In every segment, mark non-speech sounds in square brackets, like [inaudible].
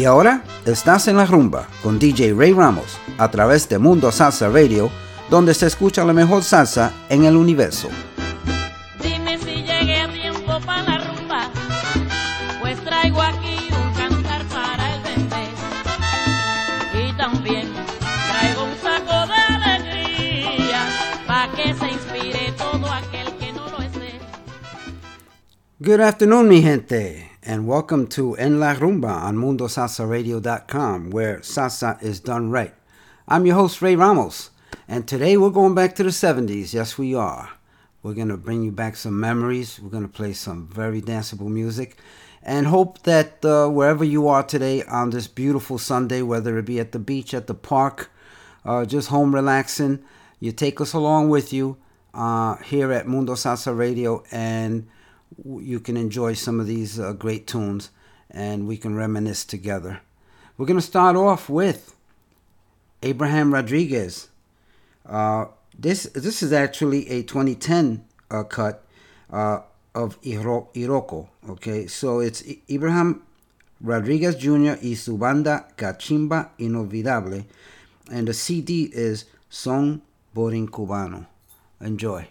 Y ahora estás en la rumba con DJ Ray Ramos a través de Mundo Salsa Radio, donde se escucha la mejor salsa en el universo. Good afternoon, mi gente. And welcome to En La Rumba on MundoSalsaRadio.com, where salsa is done right. I'm your host, Ray Ramos, and today we're going back to the 70s. Yes, we are. We're going to bring you back some memories. We're going to play some very danceable music, and hope that uh, wherever you are today on this beautiful Sunday, whether it be at the beach, at the park, uh, just home relaxing, you take us along with you uh, here at Mundo Salsa Radio, and you can enjoy some of these uh, great tunes, and we can reminisce together. We're going to start off with Abraham Rodriguez. Uh, this this is actually a 2010 uh, cut uh, of Iro- Iroko. Okay, so it's I- Abraham Rodriguez Jr. y su banda Cachimba Inolvidable, and the CD is Song Son Borincubano. Enjoy.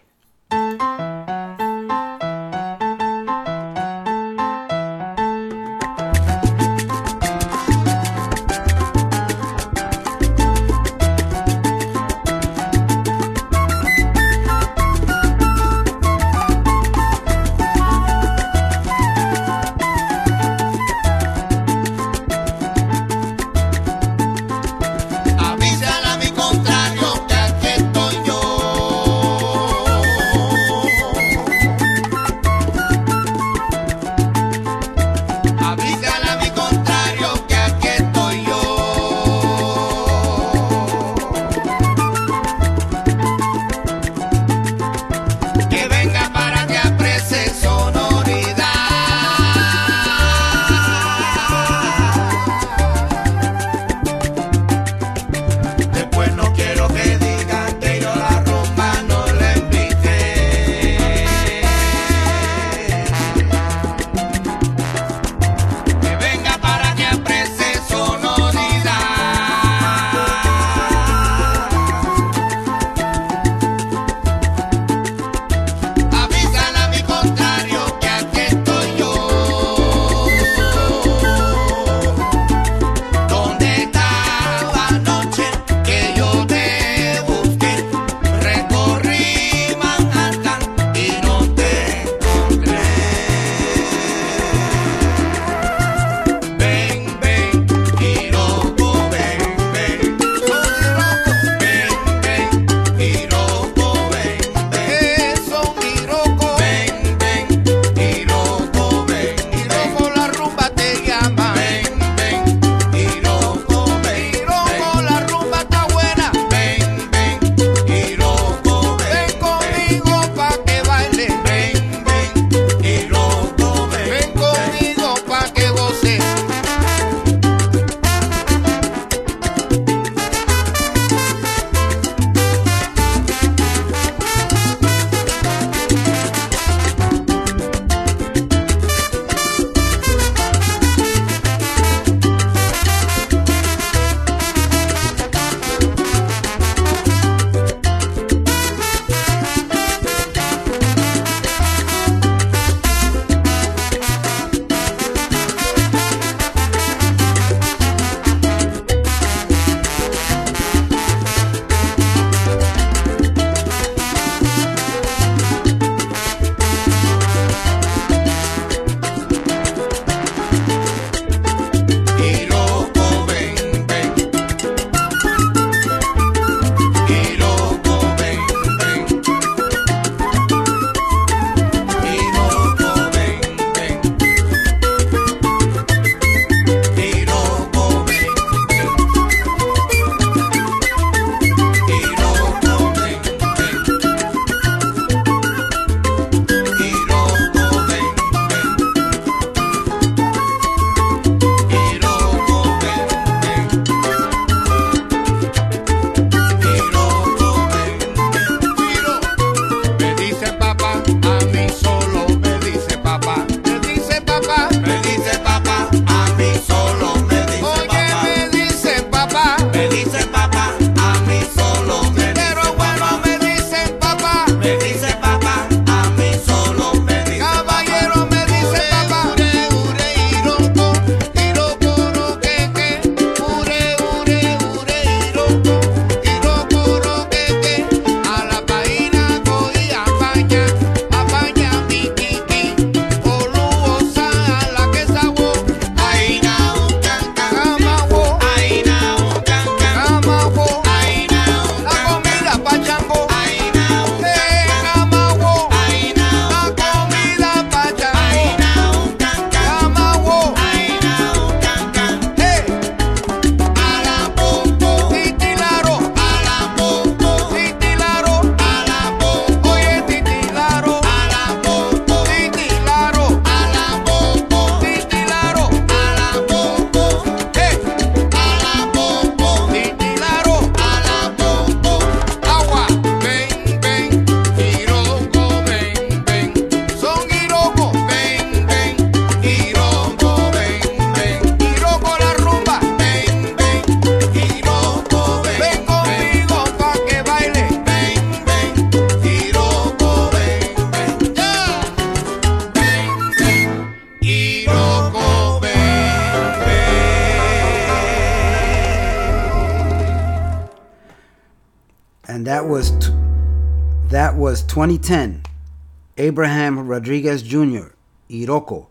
Rodriguez Jr., Iroko,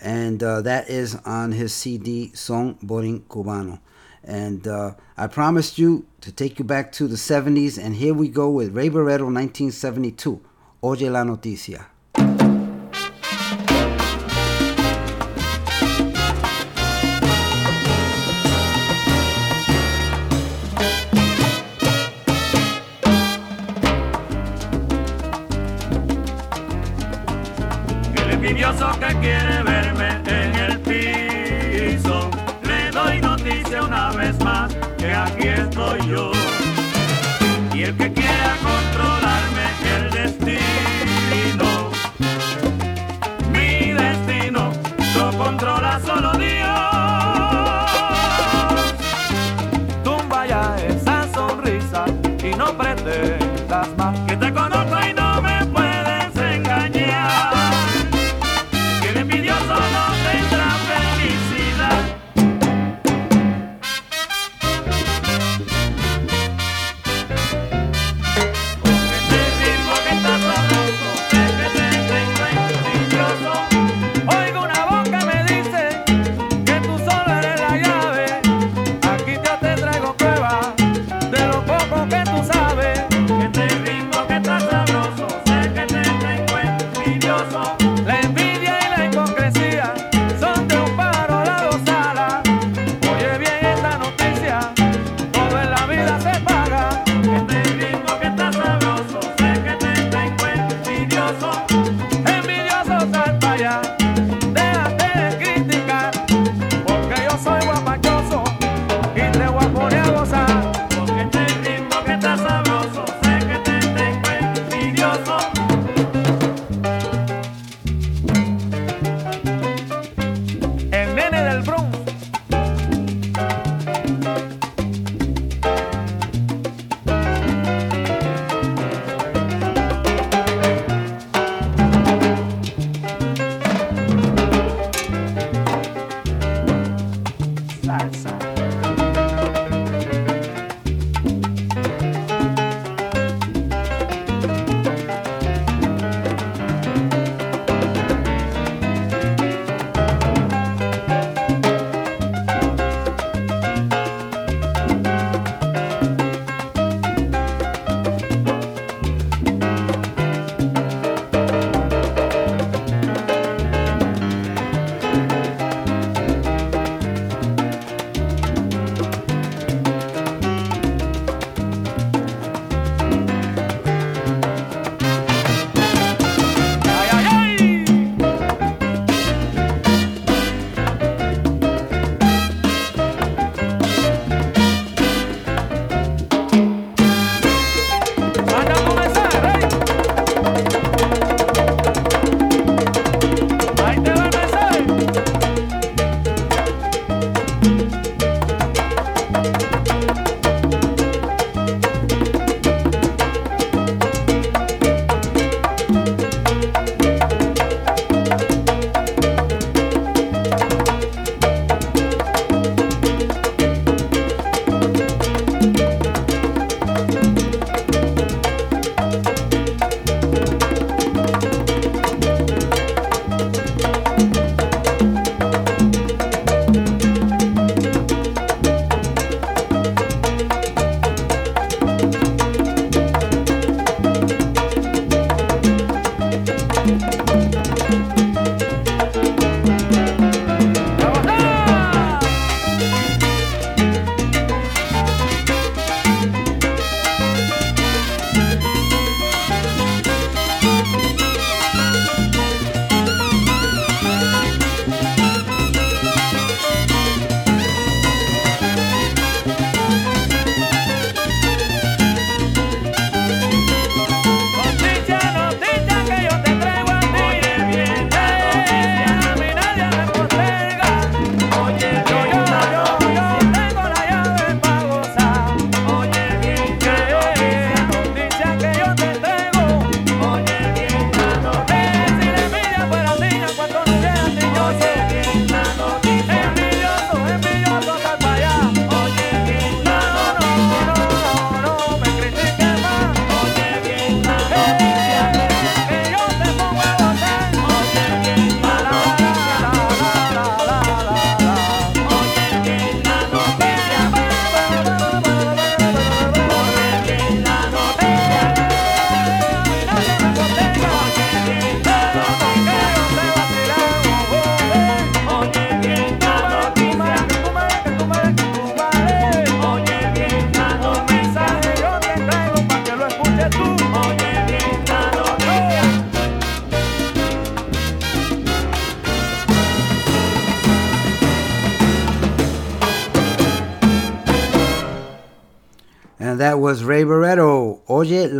and uh, that is on his CD song Borincubano. And uh, I promised you to take you back to the 70s, and here we go with Ray Barretto, 1972, Oye la Noticia.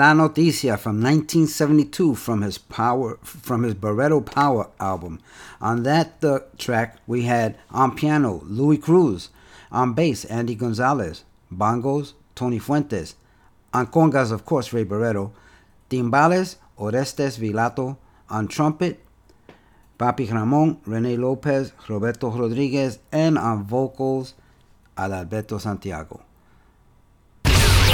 La Noticia from 1972 from his power from his Barretto Power album. On that uh, track we had on piano Louis Cruz, on bass Andy Gonzalez, bongos Tony Fuentes, on congas of course Ray Barretto, timbales Orestes Vilato, on trumpet Papi Ramon, Rene Lopez, Roberto Rodriguez, and on vocals Adalberto Santiago.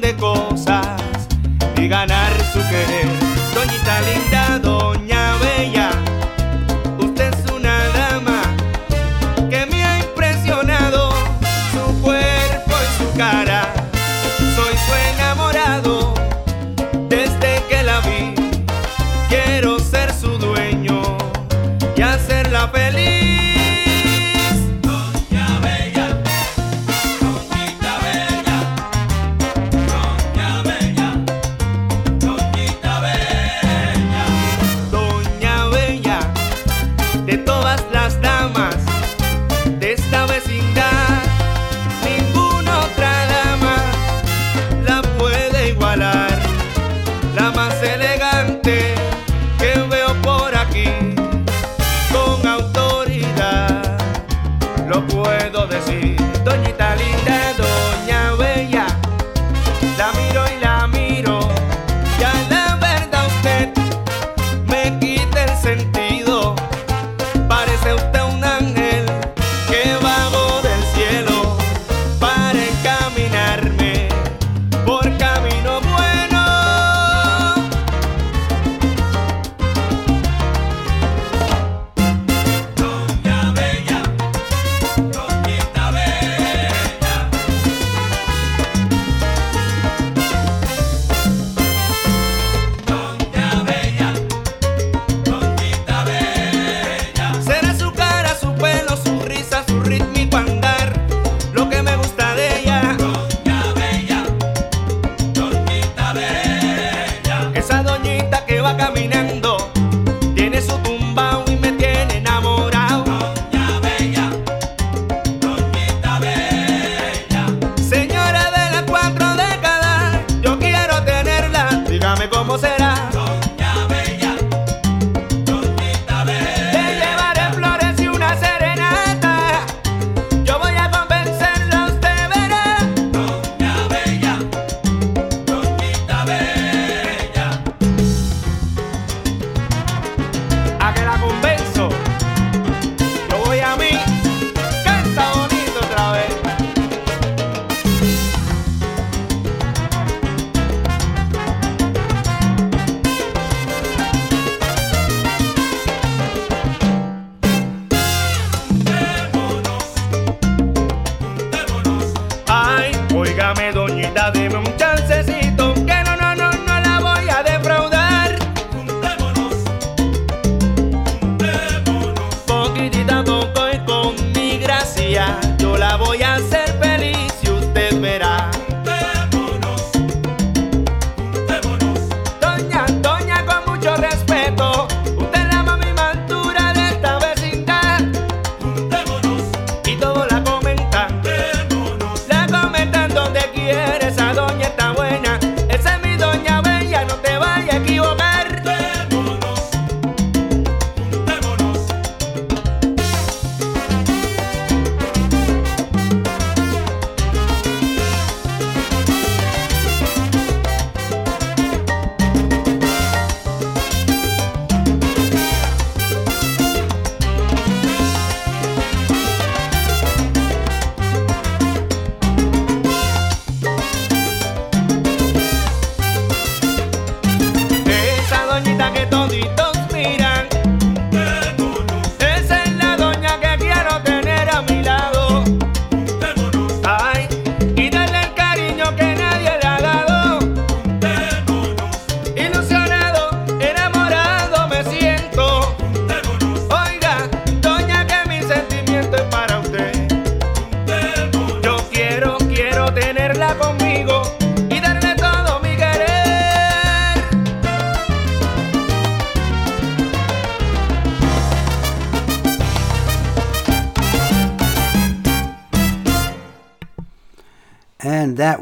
de cosas y ganar.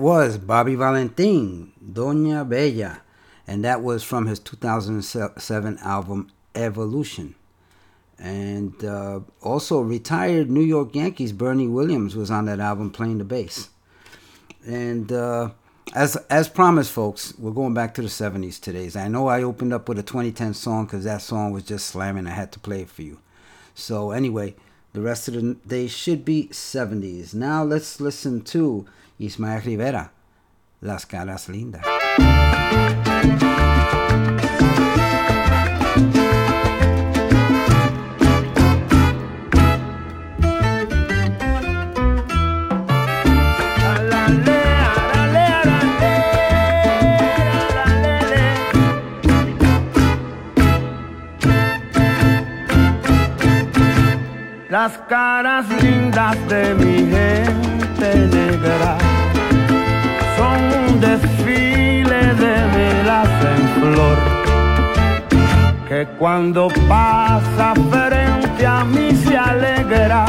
Was Bobby Valentin, Doña Bella. And that was from his 2007 album Evolution. And uh, also, retired New York Yankees Bernie Williams was on that album playing the bass. And uh, as as promised, folks, we're going back to the 70s today. I know I opened up with a 2010 song because that song was just slamming. I had to play it for you. So, anyway, the rest of the day should be 70s. Now, let's listen to Ismael Rivera, Las Caras Lindas. Las caras lindas de mi gente cuando pasa frente a mí se alegra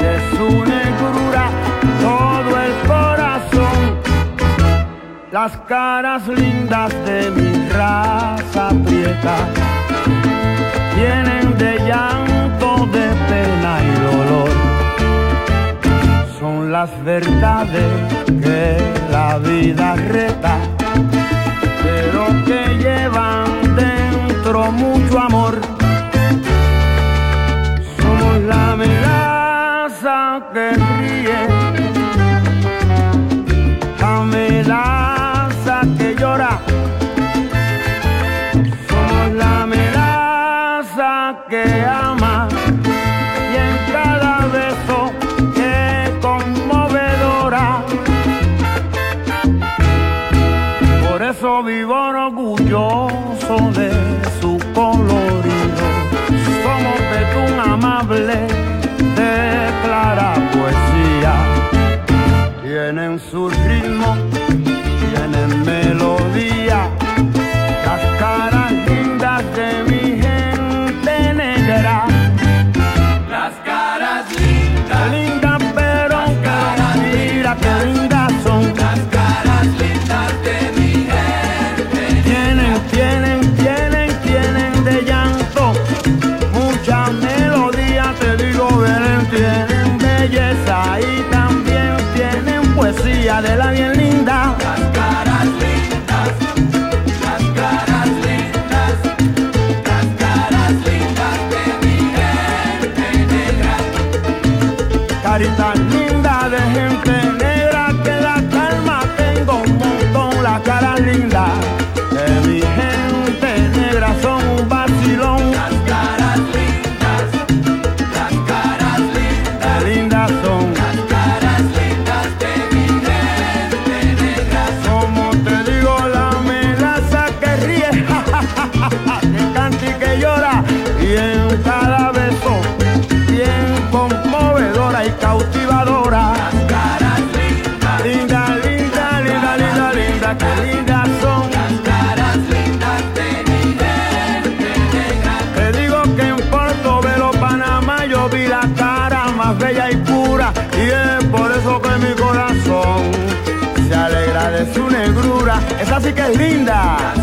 de su negrura todo el corazón. Las caras lindas de mi raza prieta tienen de llanto, de pena y dolor. Son las verdades que la vida reta, pero que llevan mucho amor. Somos la melaza que ríe, la melaza que llora. Somos la melaza que ama y en cada beso que conmovedora. Por eso vivo orgulloso trinda.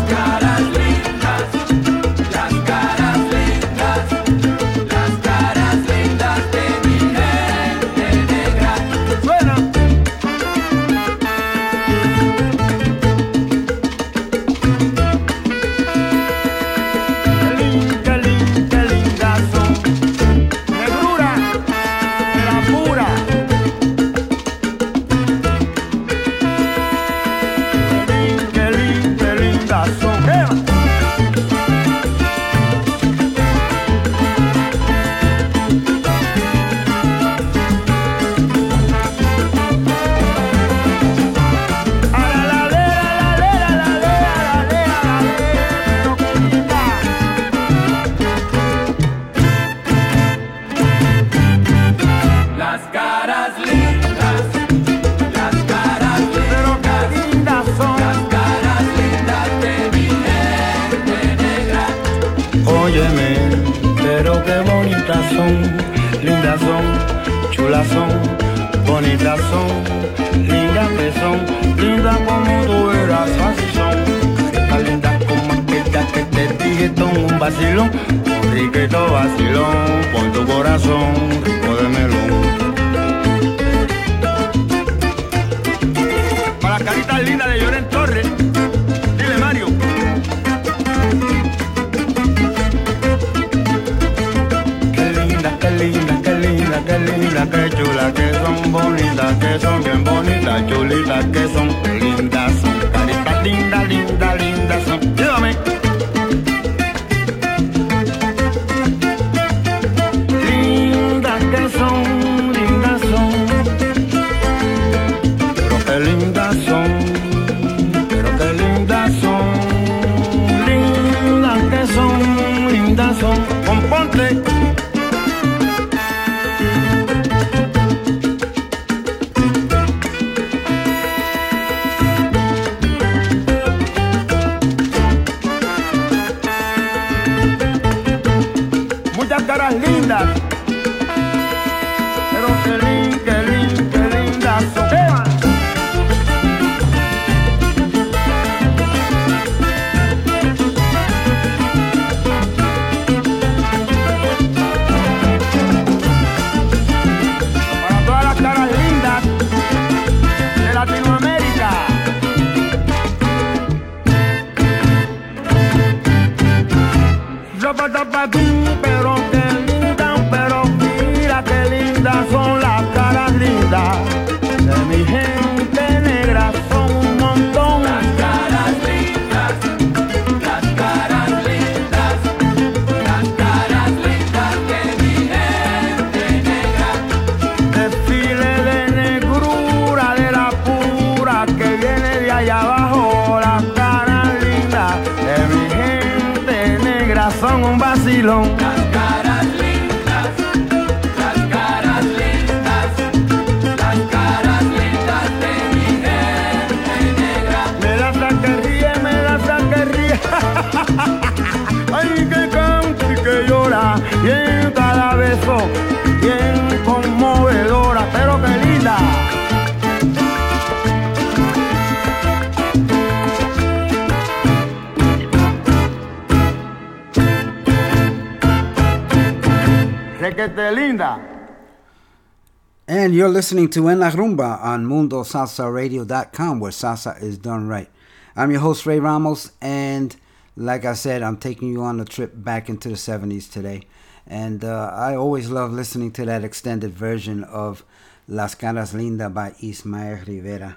Listening to En La Rumba on MundoSalsaRadio.com, where salsa is done right. I'm your host, Ray Ramos, and like I said, I'm taking you on a trip back into the 70s today. And uh, I always love listening to that extended version of Las Caras Linda by Ismael Rivera.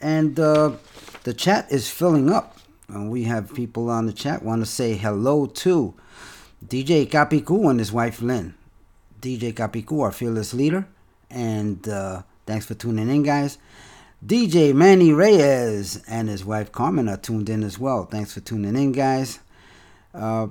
And uh, the chat is filling up. And we have people on the chat want to say hello to DJ Capicu and his wife Lynn. DJ Capicu, our fearless leader. And uh, thanks for tuning in, guys. DJ Manny Reyes and his wife Carmen are tuned in as well. Thanks for tuning in, guys. Uh,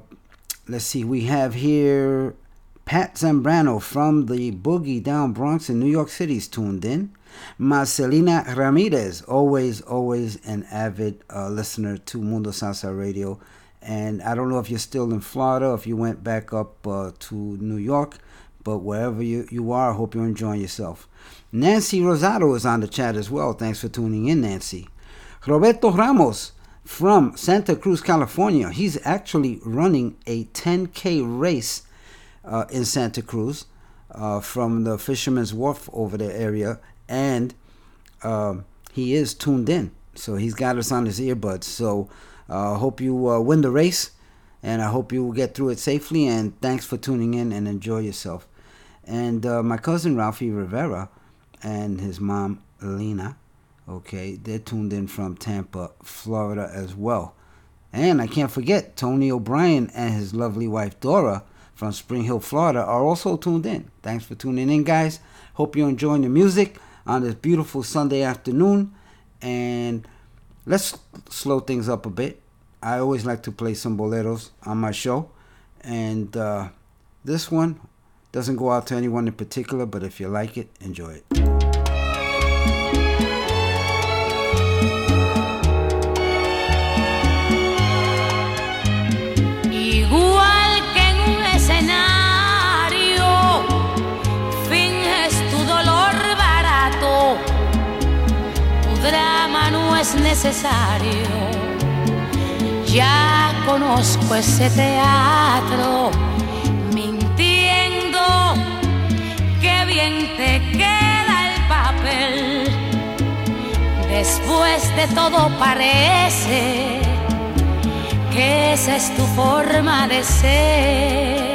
let's see, we have here Pat Zambrano from the Boogie Down Bronx in New York City is tuned in. Marcelina Ramirez, always, always an avid uh, listener to Mundo Salsa Radio. And I don't know if you're still in Florida, if you went back up uh, to New York, but wherever you, you are, I hope you're enjoying yourself. Nancy Rosado is on the chat as well. Thanks for tuning in, Nancy. Roberto Ramos from Santa Cruz, California. He's actually running a 10K race uh, in Santa Cruz uh, from the Fisherman's Wharf over the area, and um, he is tuned in. So he's got us on his earbuds. So I uh, hope you uh, win the race, and I hope you will get through it safely. And thanks for tuning in and enjoy yourself. And uh, my cousin Ralphie Rivera and his mom Lena, okay, they're tuned in from Tampa, Florida as well. And I can't forget Tony O'Brien and his lovely wife Dora from Spring Hill, Florida, are also tuned in. Thanks for tuning in, guys. Hope you're enjoying the music on this beautiful Sunday afternoon. And let's slow things up a bit. I always like to play some boleros on my show. And uh, this one Doesn't go out to anyone in particular, but if you like it, enjoy it. necesario. Ya conozco ese teatro gente queda el papel. Después de todo parece que esa es tu forma de ser.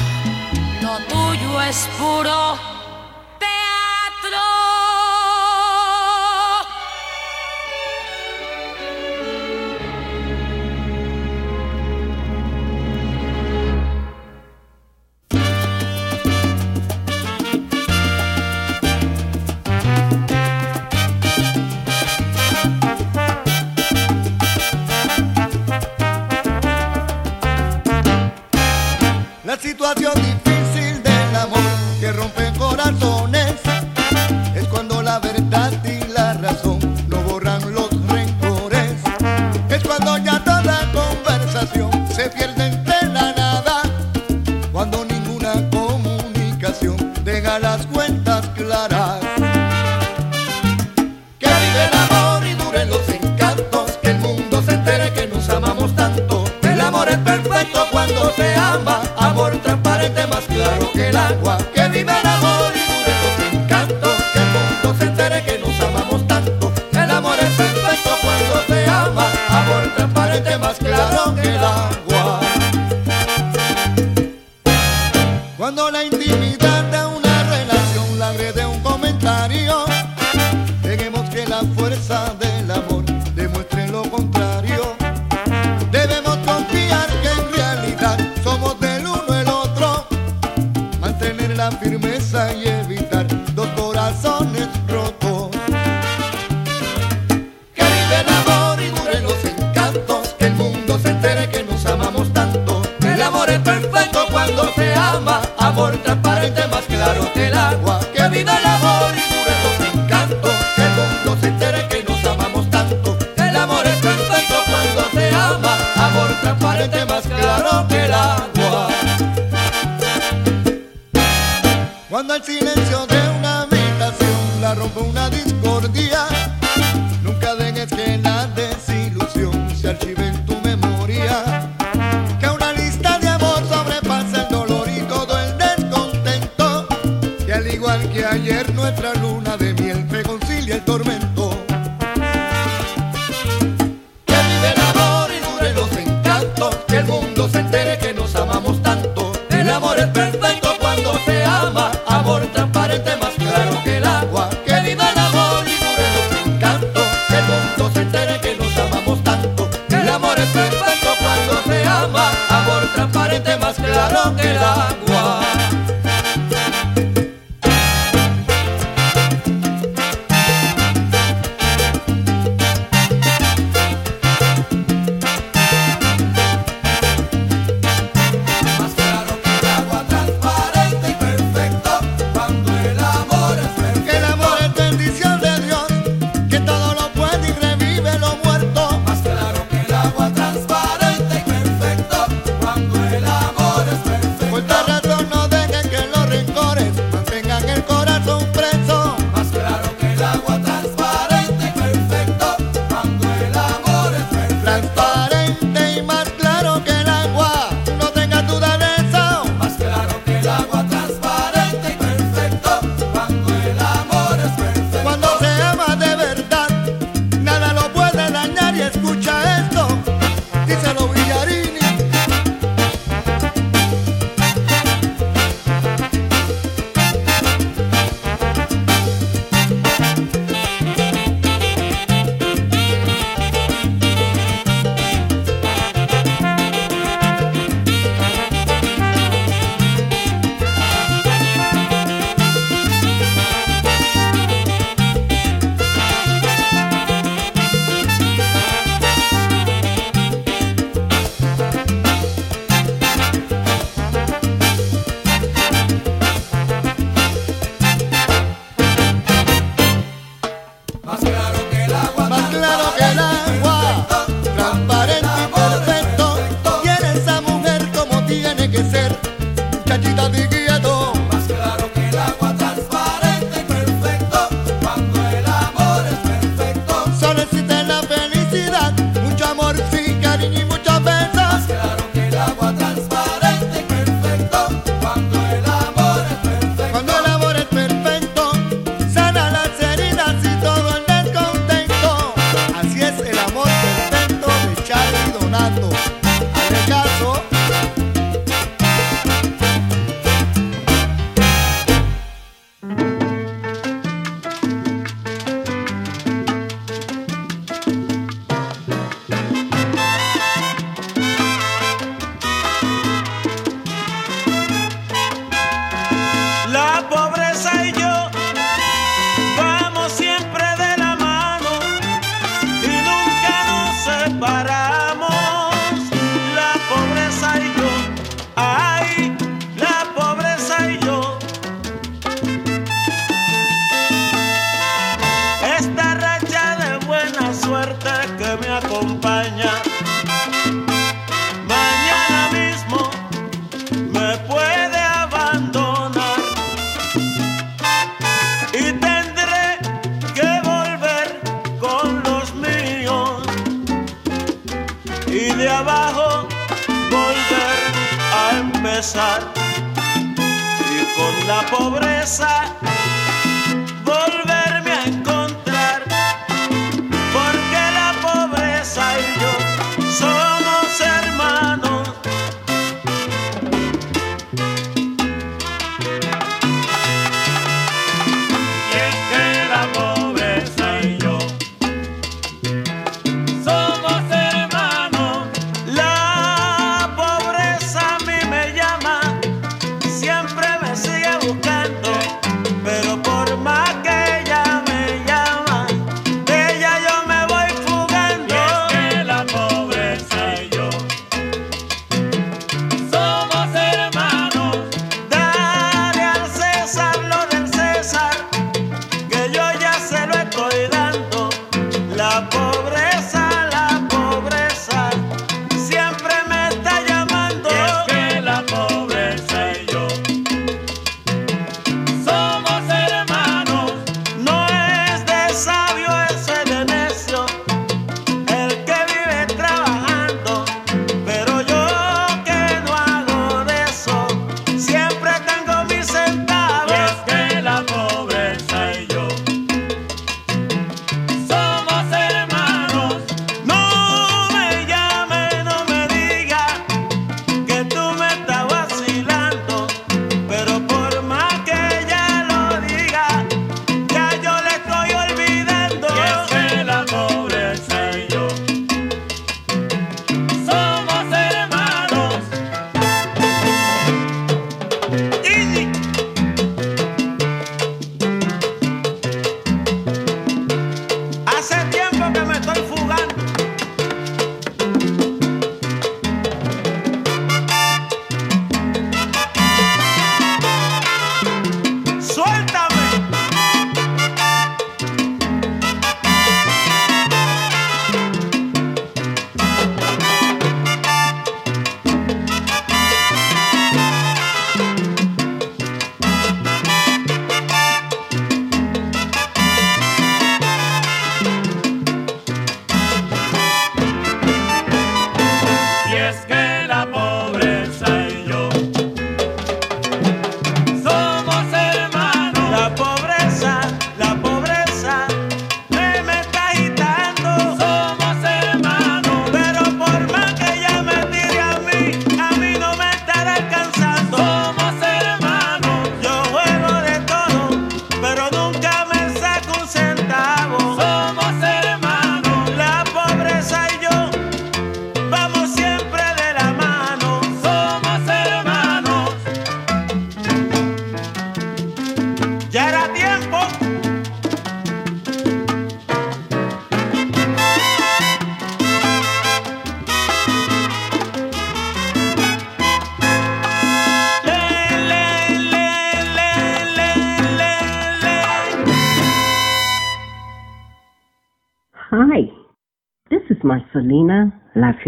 tuyo es puro teatro. La situación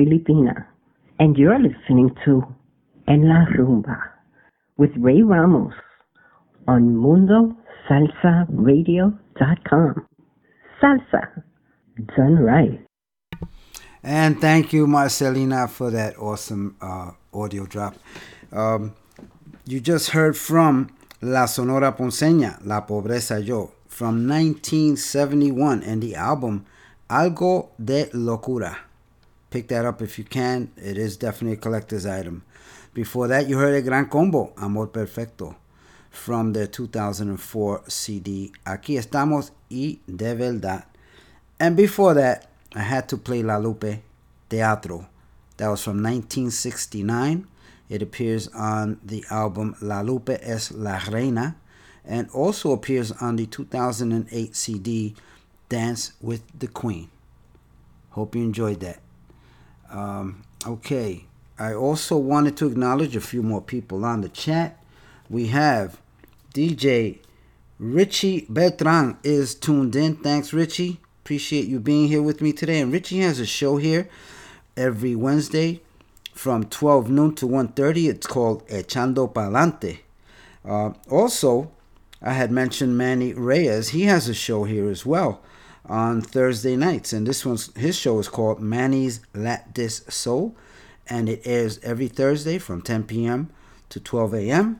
Filipina, and you're listening to En La Rumba with Ray Ramos on MundoSalsaRadio.com. Salsa, done right. And thank you, Marcelina, for that awesome uh, audio drop. Um, you just heard from La Sonora Ponceña, La Pobreza Yo, from 1971, and the album Algo de Locura. Pick that up if you can. It is definitely a collector's item. Before that, you heard a Gran Combo, Amor Perfecto, from their 2004 CD, Aquí Estamos y De Verdad. And before that, I had to play La Lupe Teatro. That was from 1969. It appears on the album La Lupe es la Reina and also appears on the 2008 CD Dance with the Queen. Hope you enjoyed that. Um, okay, I also wanted to acknowledge a few more people on the chat. We have DJ Richie Beltran is tuned in. Thanks, Richie. Appreciate you being here with me today. And Richie has a show here every Wednesday from 12 noon to 1.30. It's called Echando Palante. Uh, also, I had mentioned Manny Reyes. He has a show here as well on Thursday nights. And this one's his show is called Manny's Lat This Soul. And it airs every Thursday from 10 p.m. to 12 a.m.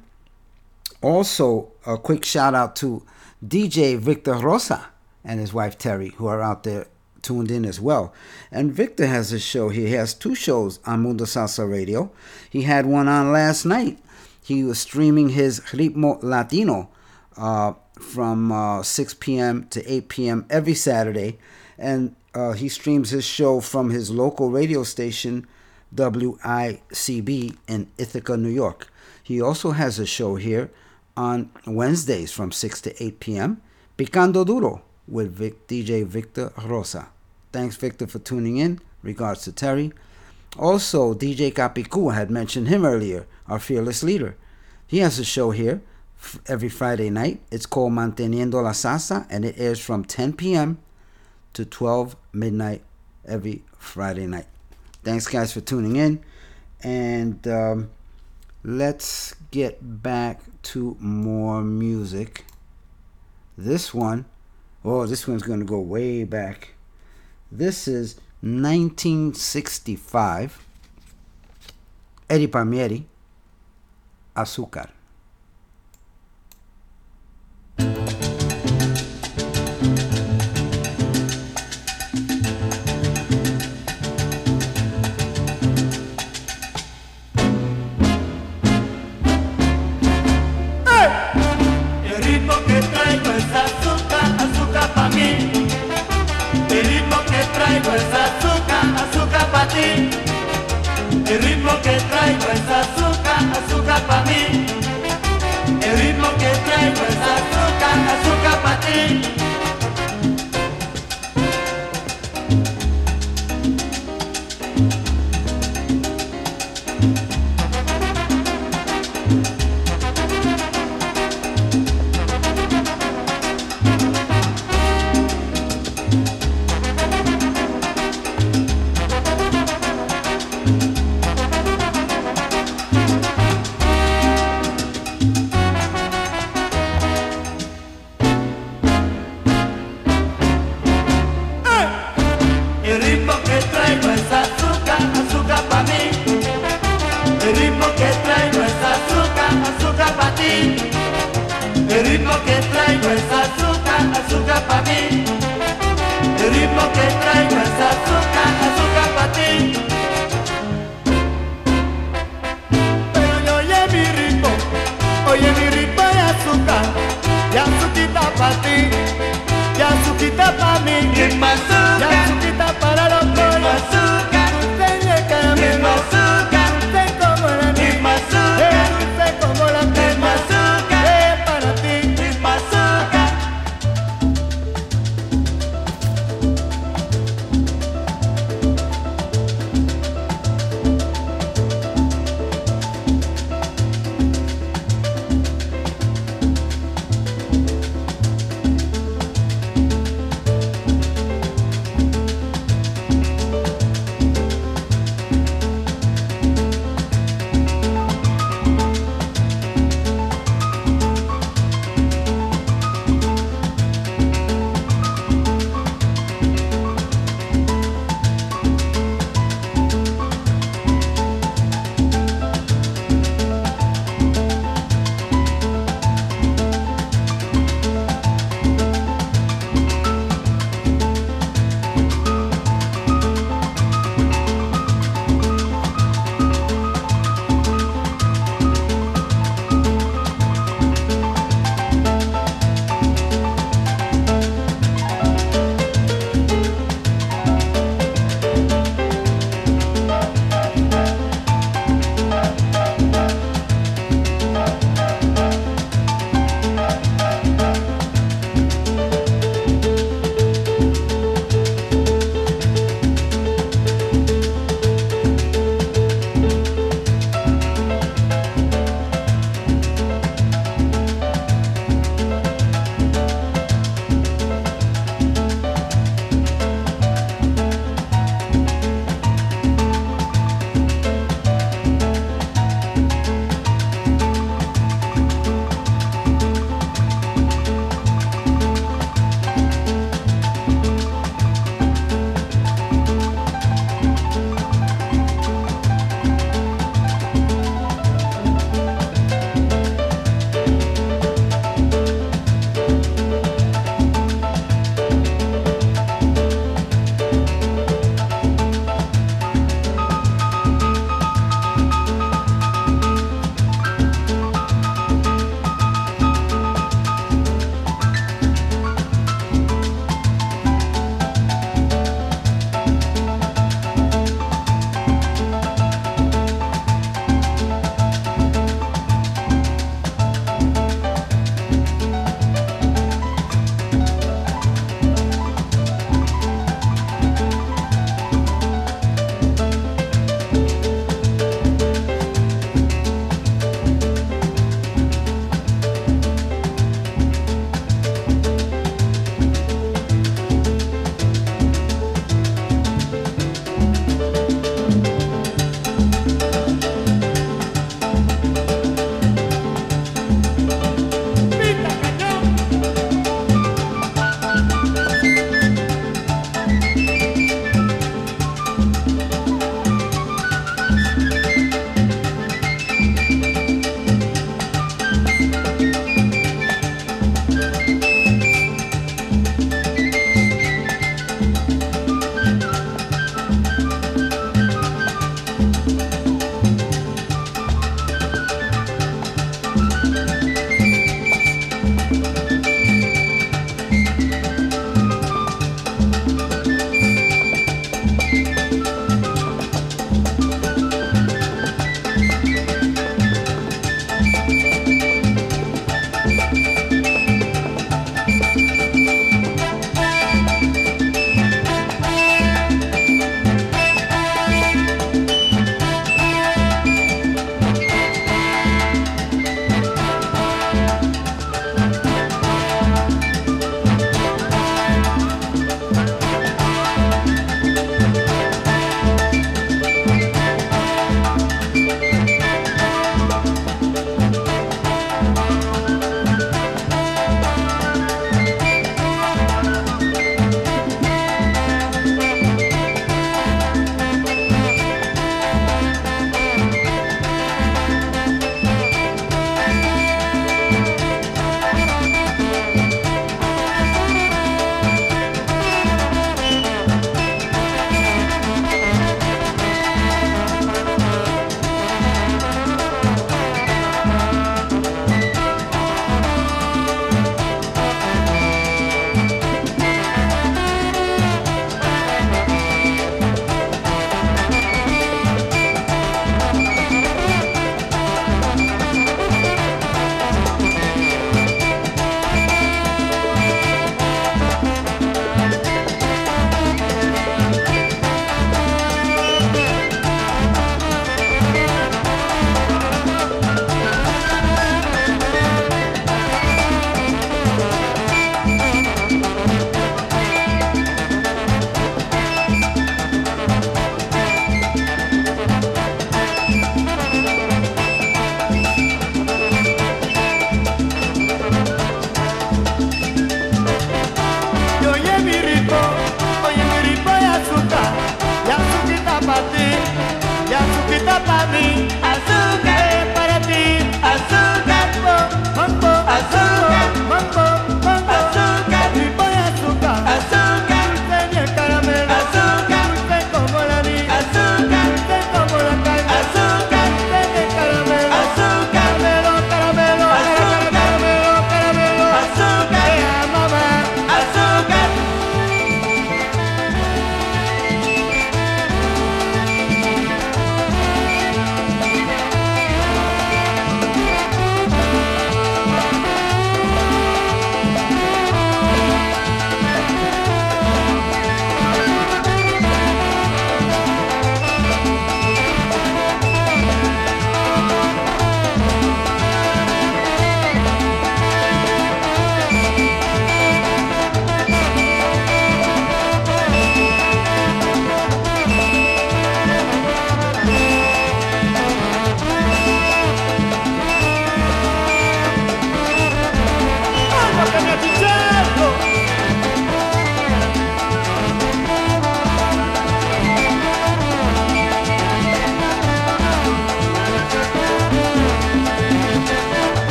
Also, a quick shout out to DJ Victor Rosa and his wife Terry, who are out there tuned in as well. And Victor has a show. He has two shows on Mundo Salsa Radio. He had one on last night. He was streaming his Ritmo Latino uh, from uh, 6 p.m. to 8 p.m. every Saturday. And uh, he streams his show from his local radio station, WICB, in Ithaca, New York. He also has a show here on Wednesdays from 6 to 8 p.m. Picando Duro with Vic, DJ Victor Rosa. Thanks, Victor, for tuning in. Regards to Terry. Also, DJ Capicu, I had mentioned him earlier, our fearless leader. He has a show here every Friday night. It's called Manteniendo la Salsa, and it airs from 10 p.m. to 12 midnight every Friday night. Thanks, guys, for tuning in. And um, let's get back to more music. This one, oh, this one's going to go way back. This is 1965. Eddie Palmieri, Azúcar. El ritmo que traigo es azúcar, azúcar pa' mí. El ritmo que traigo es azúcar, azúcar pa' ti.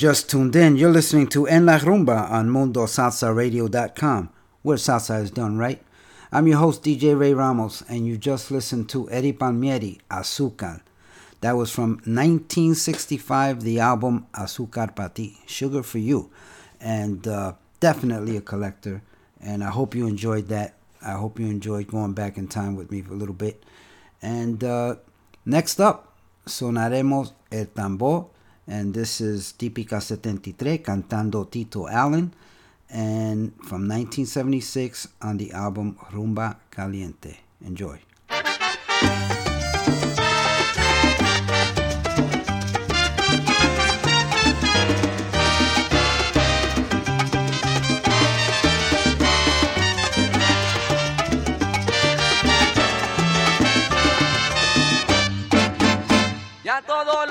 just tuned in, you're listening to En La Rumba on MundoSalsaRadio.com, where salsa is done right. I'm your host, DJ Ray Ramos, and you just listened to Eddie Palmieri, Azúcar. That was from 1965, the album Azúcar para Sugar for You. And uh, definitely a collector, and I hope you enjoyed that. I hope you enjoyed going back in time with me for a little bit. And uh, next up, sonaremos El Tambor and this is Típica 73 cantando Tito Allen and from 1976 on the album Rumba Caliente. Enjoy. Ya todo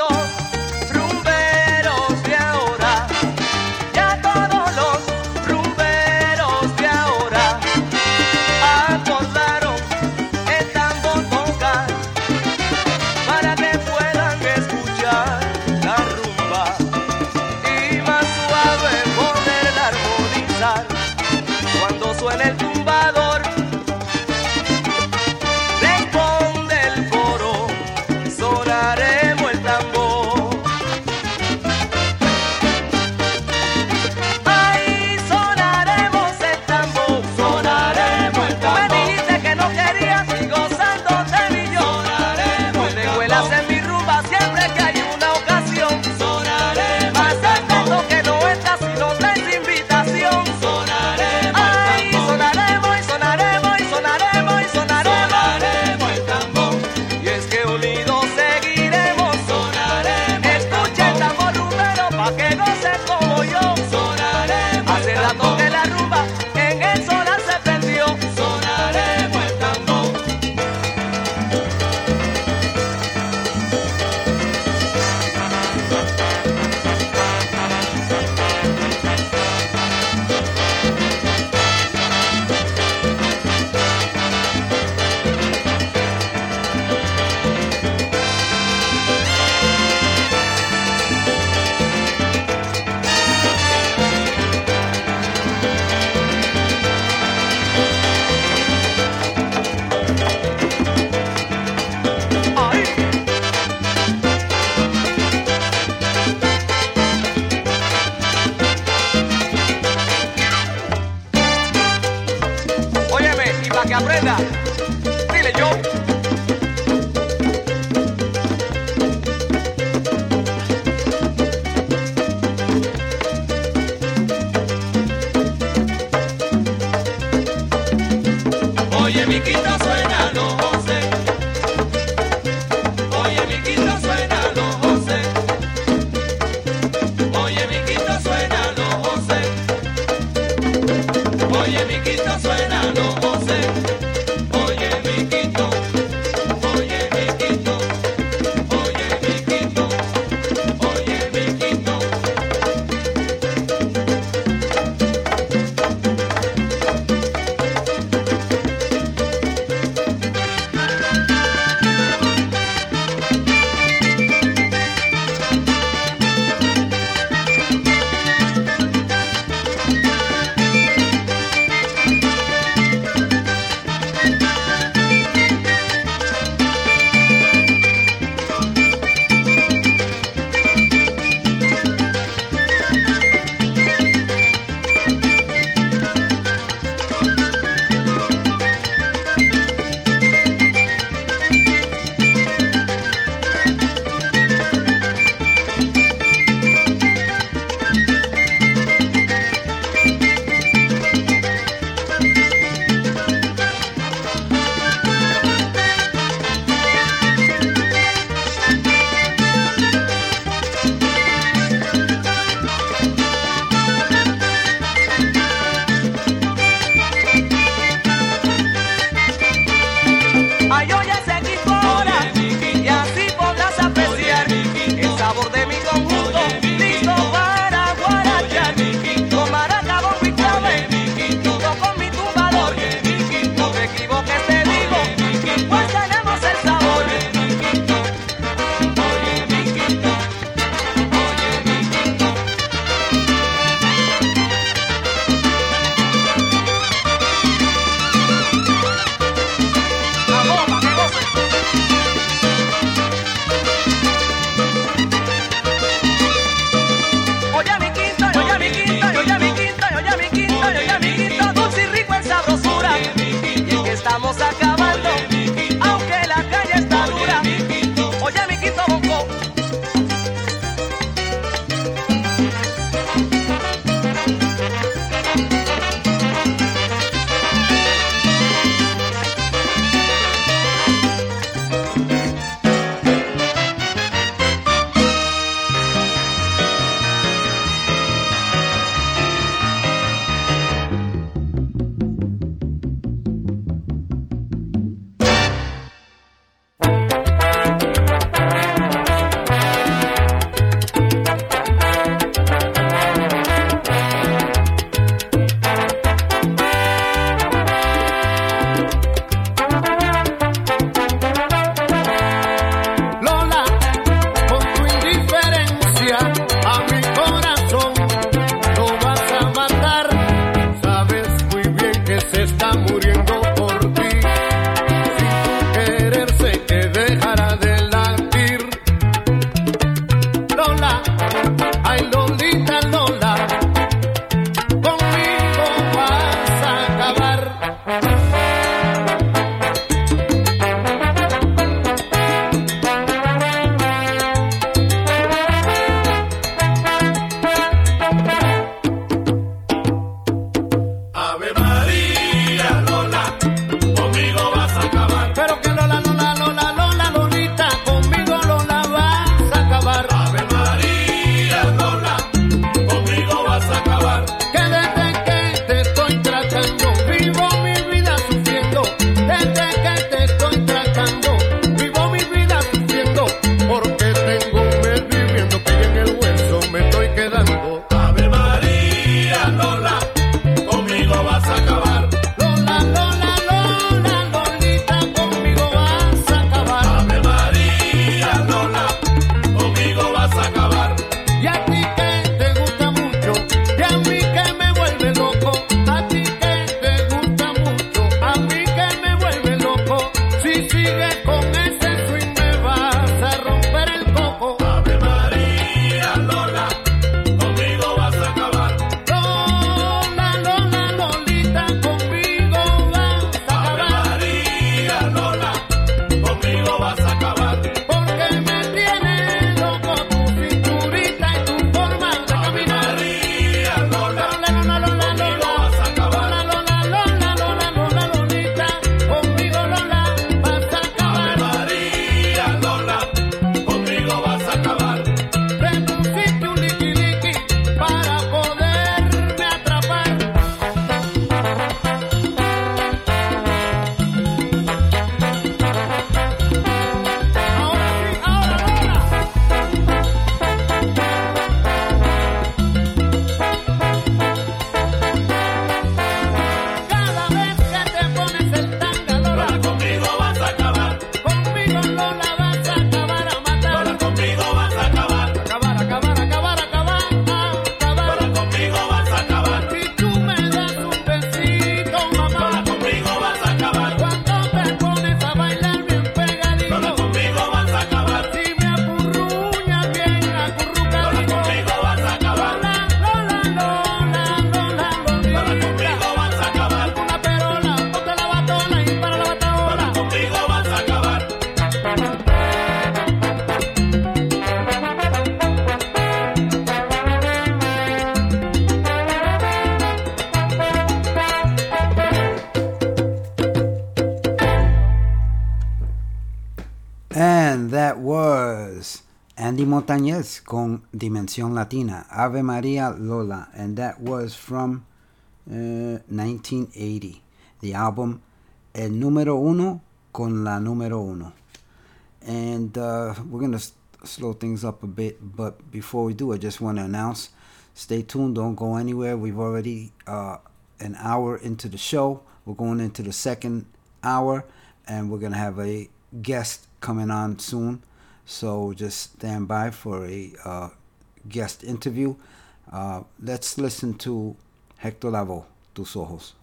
Dimensión Latina, Ave Maria Lola, and that was from uh, 1980. The album El Número Uno con la Número Uno. And uh, we're going to slow things up a bit, but before we do, I just want to announce stay tuned, don't go anywhere. We've already uh, an hour into the show. We're going into the second hour, and we're going to have a guest coming on soon. So just stand by for a uh, guest interview. Uh, let's listen to Hector Lavoe, Tus Ojos.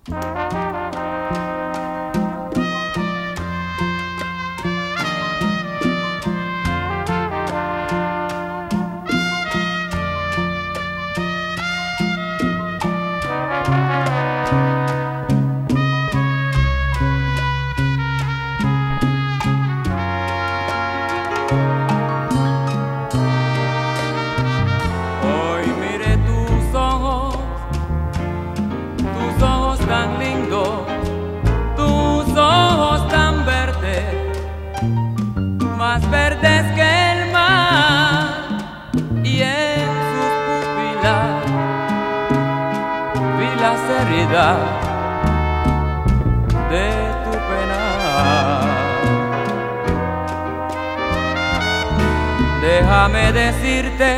Déjame decirte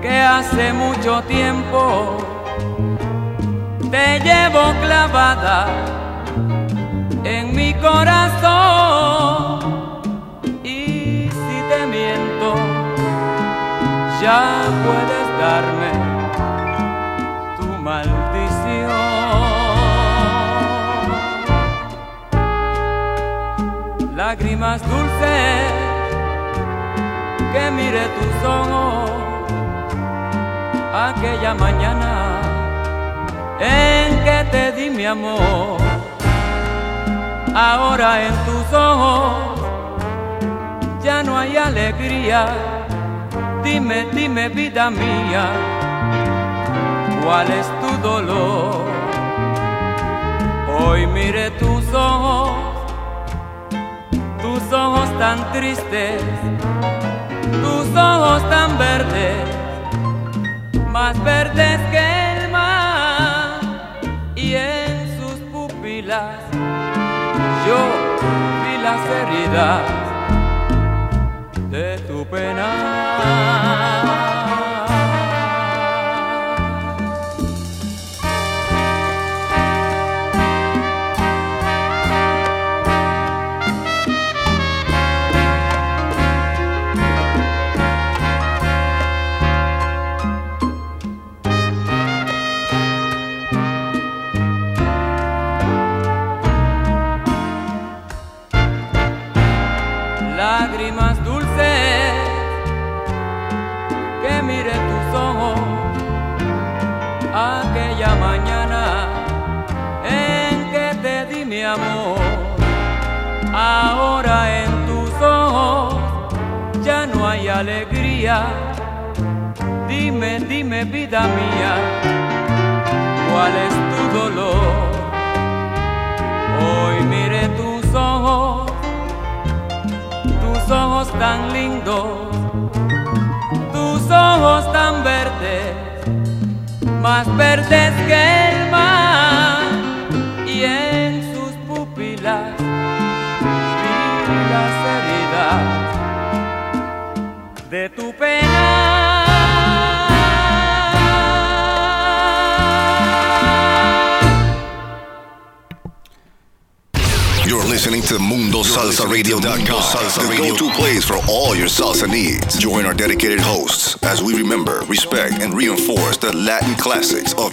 que hace mucho tiempo te llevo clavada en mi corazón. Y si te miento ya puedes darme tu maldición. Lágrimas dulces que mire tus ojos aquella mañana en que te di mi amor. Ahora en tus ojos ya no hay alegría. Dime, dime vida mía, ¿cuál es tu dolor? Hoy mire tus ojos, tus ojos tan tristes, tus ojos tan verdes más verdes que el mar y en sus pupilas yo vi las heridas de tu pena.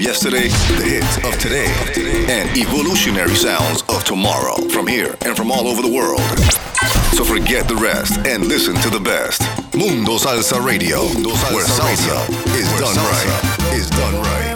Of yesterday, the hits of today, and evolutionary sounds of tomorrow from here and from all over the world. So forget the rest and listen to the best. Mundo Salsa Radio, where salsa is done right. Is done right. voy pa'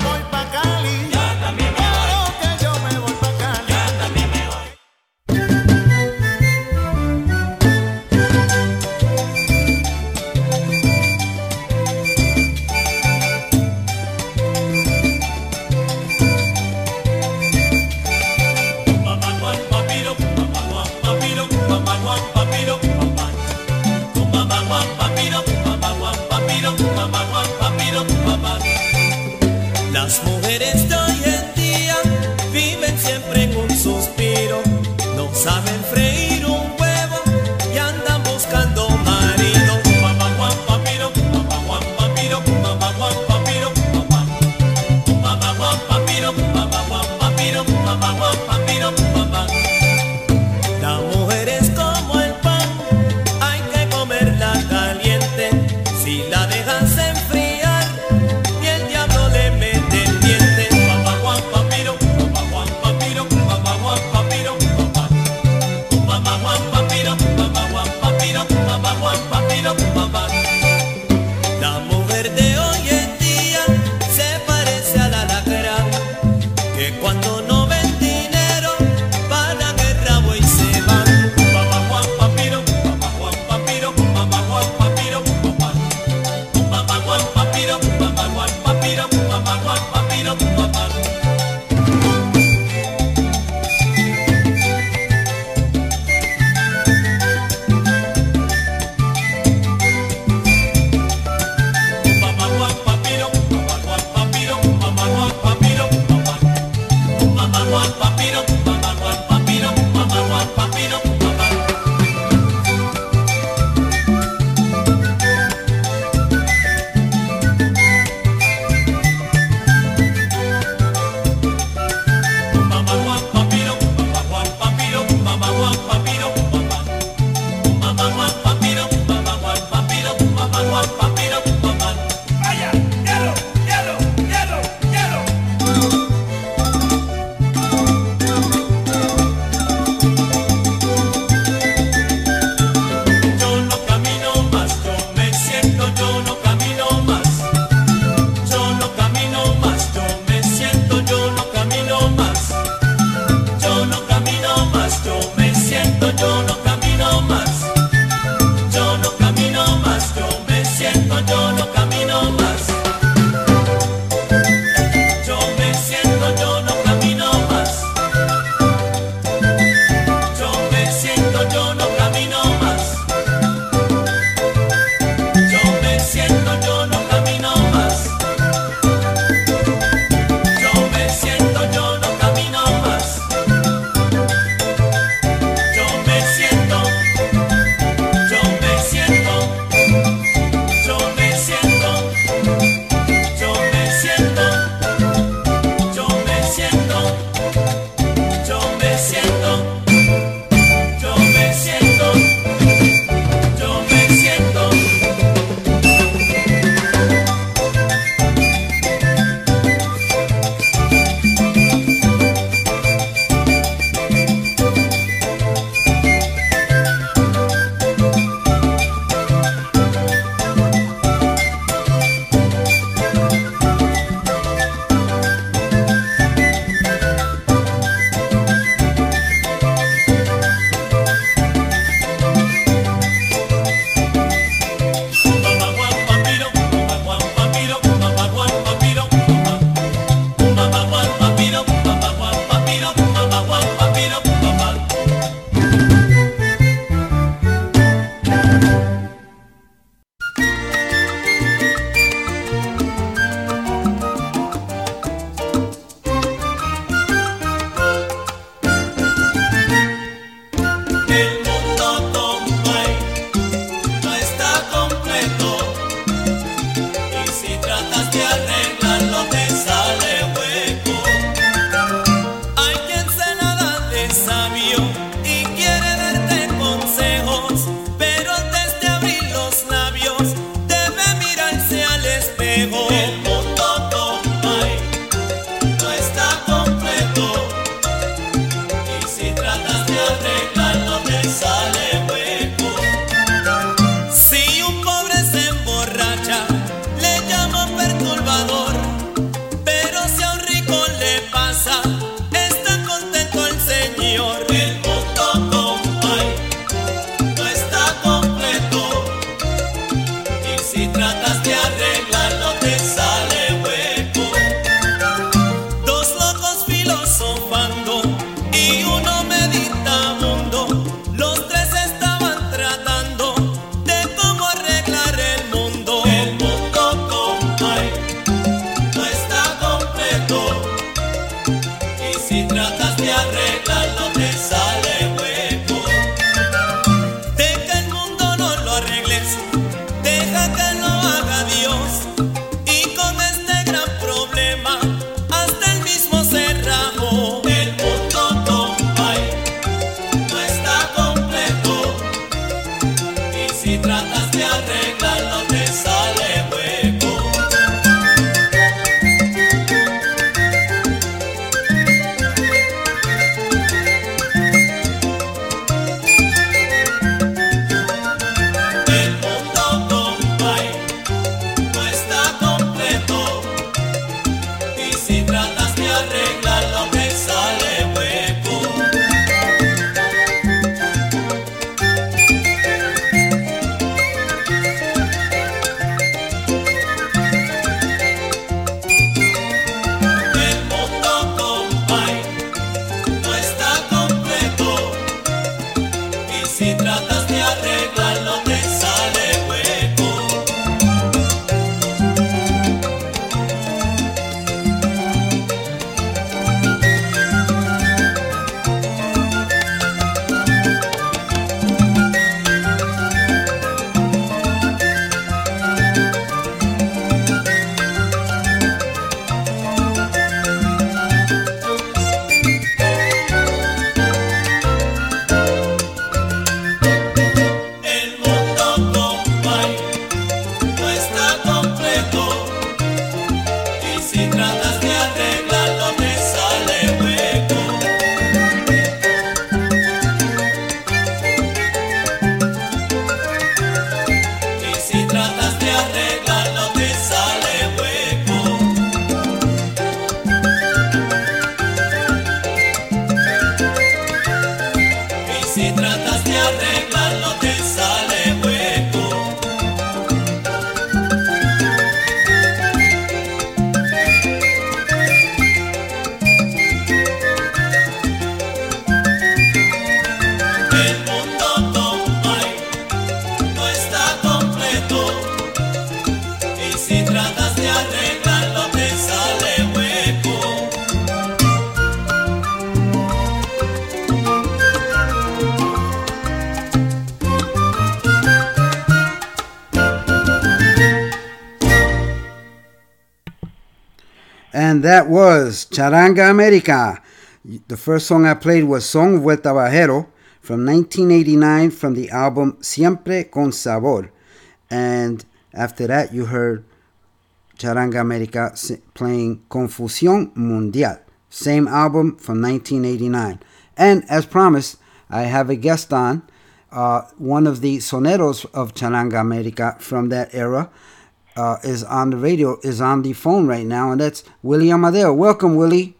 that was Charanga America. The first song I played was Song Vuelta Bajero from 1989 from the album Siempre con Sabor. And after that, you heard Charanga America playing Confusión Mundial, same album from 1989. And as promised, I have a guest on, uh, one of the soneros of Charanga America from that era. Uh, is on the radio, is on the phone right now, and that's Willie Amadeo. Welcome, Willie.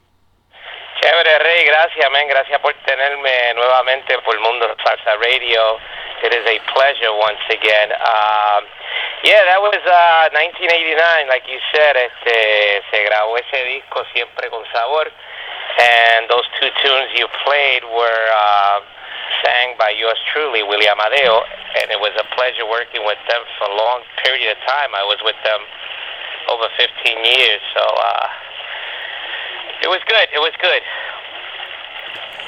Chévere, Rey, gracias, man. Gracias por tenerme nuevamente por Mundo Salsa Radio. It is a pleasure once again. Um, yeah, that was uh, 1989, like you said. Este, se grabó ese disco siempre con sabor. And those two tunes you played were uh, sang by yours truly, Willie Amadeo. And it was a pleasure working with them for a long period of time. I was with them over 15 years, so uh, it was good. It was good.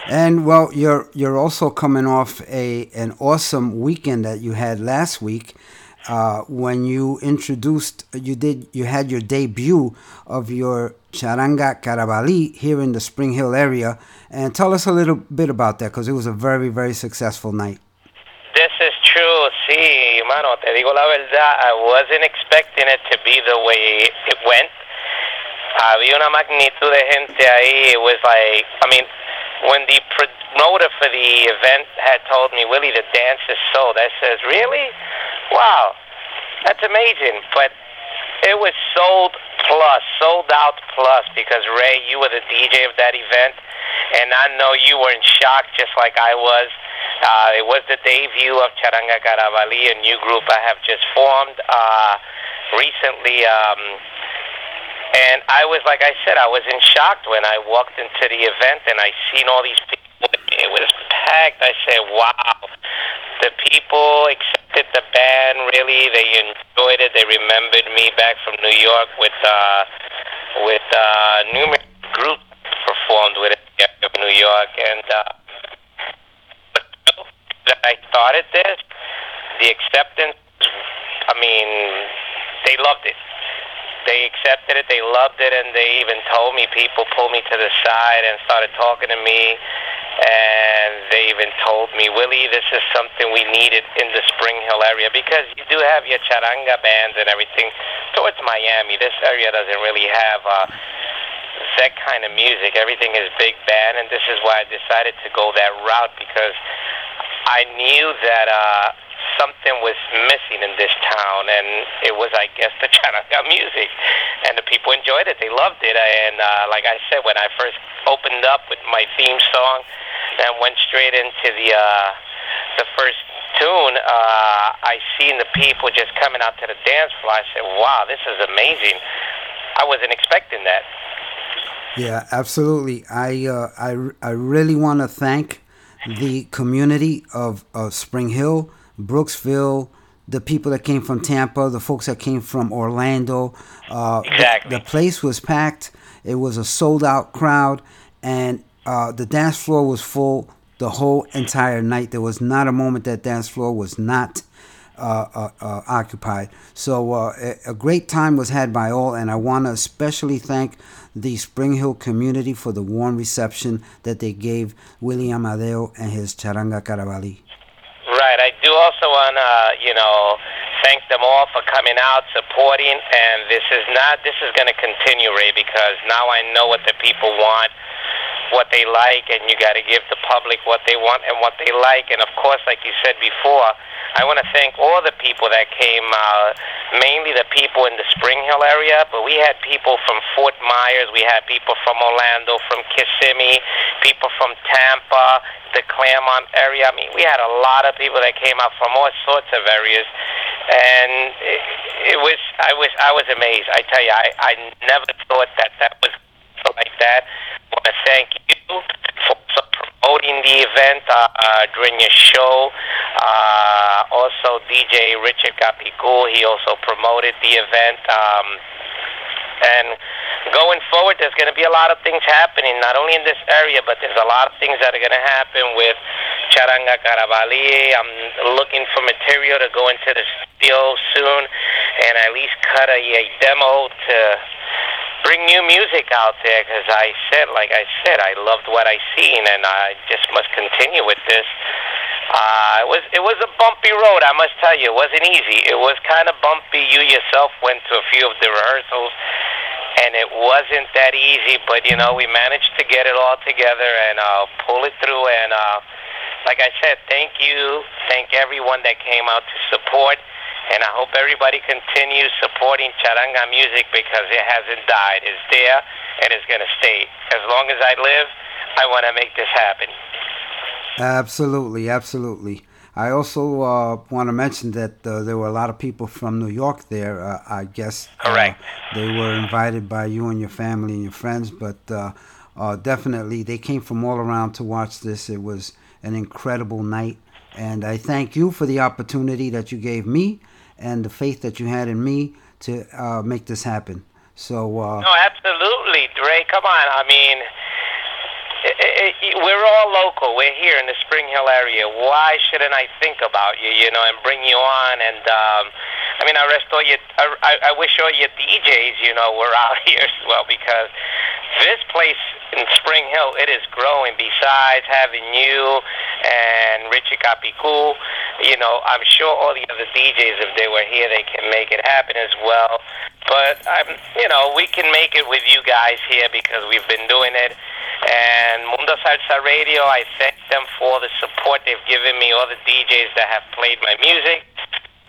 And well, you're you're also coming off a an awesome weekend that you had last week uh, when you introduced you did you had your debut of your charanga carabali here in the Spring Hill area, and tell us a little bit about that because it was a very very successful night. This is true. Sí, mano, te digo la verdad. I wasn't expecting it to be the way it went. Había una magnitud de gente ahí. It was like, I mean, when the promoter for the event had told me, Willie, the dance is sold, I says, really? Wow, that's amazing. But it was sold plus, sold out plus, because Ray, you were the DJ of that event, and I know you were in shock just like I was. Uh, it was the debut of Charanga Caravali, a new group I have just formed uh, recently. Um, and I was, like I said, I was in shock when I walked into the event and I seen all these people. It was packed. I said, wow. The people accepted the band, really. They enjoyed it. They remembered me back from New York with, uh, with uh, numerous groups performed with it New York. And uh, that I started this, the acceptance, I mean, they loved it they accepted it, they loved it, and they even told me people pulled me to the side and started talking to me, and they even told me, Willie, this is something we needed in the Spring Hill area because you do have your charanga bands and everything towards Miami. This area doesn't really have uh, that kind of music. Everything is big band, and this is why I decided to go that route because I knew that. Uh, something was missing in this town, and it was, I guess, the [laughs] charanga music, and the people enjoyed it. They loved it, and uh, like I said, when I first opened up with my theme song, and went straight into the uh, the first tune, uh, I seen the people just coming out to the dance floor. I said, "Wow, this is amazing." I wasn't expecting that. Yeah, absolutely. I uh, I I really want to thank the community of, of Spring Hill Brooksville, the people that came from Tampa, the folks that came from Orlando. Uh, exactly. The, the, place was packed. It was a sold out crowd, and uh, the dance floor was full the whole entire night. There was not a moment that dance floor was not. Uh, uh occupied. So uh, a, a great time was had by all, and I want to especially thank the Spring Hill community for the warm reception that they gave William Amadeo and his Charanga Caravali. Right. I do also want to, you know, thank them all for coming out, supporting, and this is not, this is going to continue, Ray, because now I know what the people want, what they like, and you got to give the public what they want and what they like. And of course, like you said before, I want to thank all the people that came, uh, mainly the people in the Spring Hill area, but we had people from Fort Myers, we had people from Orlando, from Kissimmee, people from Tampa, the Clermont area. I mean, we had a lot of people that came out from all sorts of areas, and it, it was I was I was amazed. I tell you, I I never thought that that was like that. I want to thank you for promoting the event uh, uh, during your show. Uh, also, DJ Richard Capicu, he also promoted the event. Um, and going forward, there's going to be a lot of things happening, not only in this area, but there's a lot of things that are going to happen with Charanga Caravali. I'm looking for material to go into the studio soon and at least cut a, a demo to bring new music out there because I said, like I said, I loved what I seen and I just must continue with this. Uh, it was it was a bumpy road, I must tell you. It wasn't easy. It was kind of bumpy. You yourself went to a few of the rehearsals, and it wasn't that easy. But you know, we managed to get it all together and uh, pull it through. And uh, like I said, thank you, thank everyone that came out to support. And I hope everybody continues supporting charanga music because it hasn't died. It's there and it's going to stay. As long as I live, I want to make this happen. Absolutely, absolutely. I also uh, want to mention that uh, there were a lot of people from New York there. Uh, I guess uh, Correct. they were invited by you and your family and your friends, but uh, uh, definitely they came from all around to watch this. It was an incredible night, and I thank you for the opportunity that you gave me and the faith that you had in me to uh, make this happen. So uh, No, absolutely, Dre. Come on. I mean, i i i we're all local. We're here in the Spring Hill area. Why shouldn't I think about you, you know, and bring you on? And um, I mean, I rest all your. I, I- wish all your DJs, you know, were [laughs] out here as well because this place in Spring Hill, it is growing. Besides having you and Richie Capicu, you know, I'm sure all the other DJs, if they were here, they can make it happen as well. But I'm, you know, we can make it with you guys here because we've been doing it. And Mundo Salsa Radio, I thank them for the support they've given me. All the DJs that have played my music.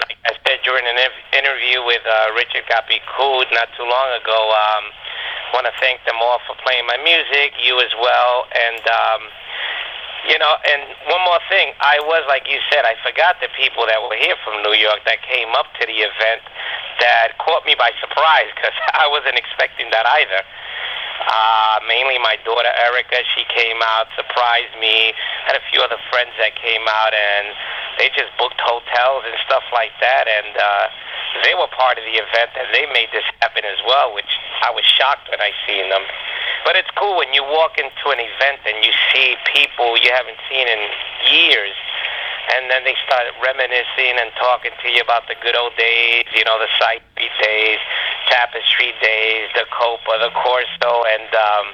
Like I said during an interview with uh, Richard Capicu not too long ago, um, want to thank them all for playing my music. You as well, and. Um, you know, and one more thing, I was like you said, I forgot the people that were here from New York that came up to the event that caught me by surprise because [laughs] I wasn't expecting that either. Uh, mainly my daughter Erica, she came out, surprised me. Had a few other friends that came out, and they just booked hotels and stuff like that, and uh, they were part of the event, and they made this happen as well, which I was shocked when I seen them. But it's cool when you walk into an event and you see people you haven't seen in years, and then they start reminiscing and talking to you about the good old days, you know, the beat days, tapestry days, the copa, the corso, and um,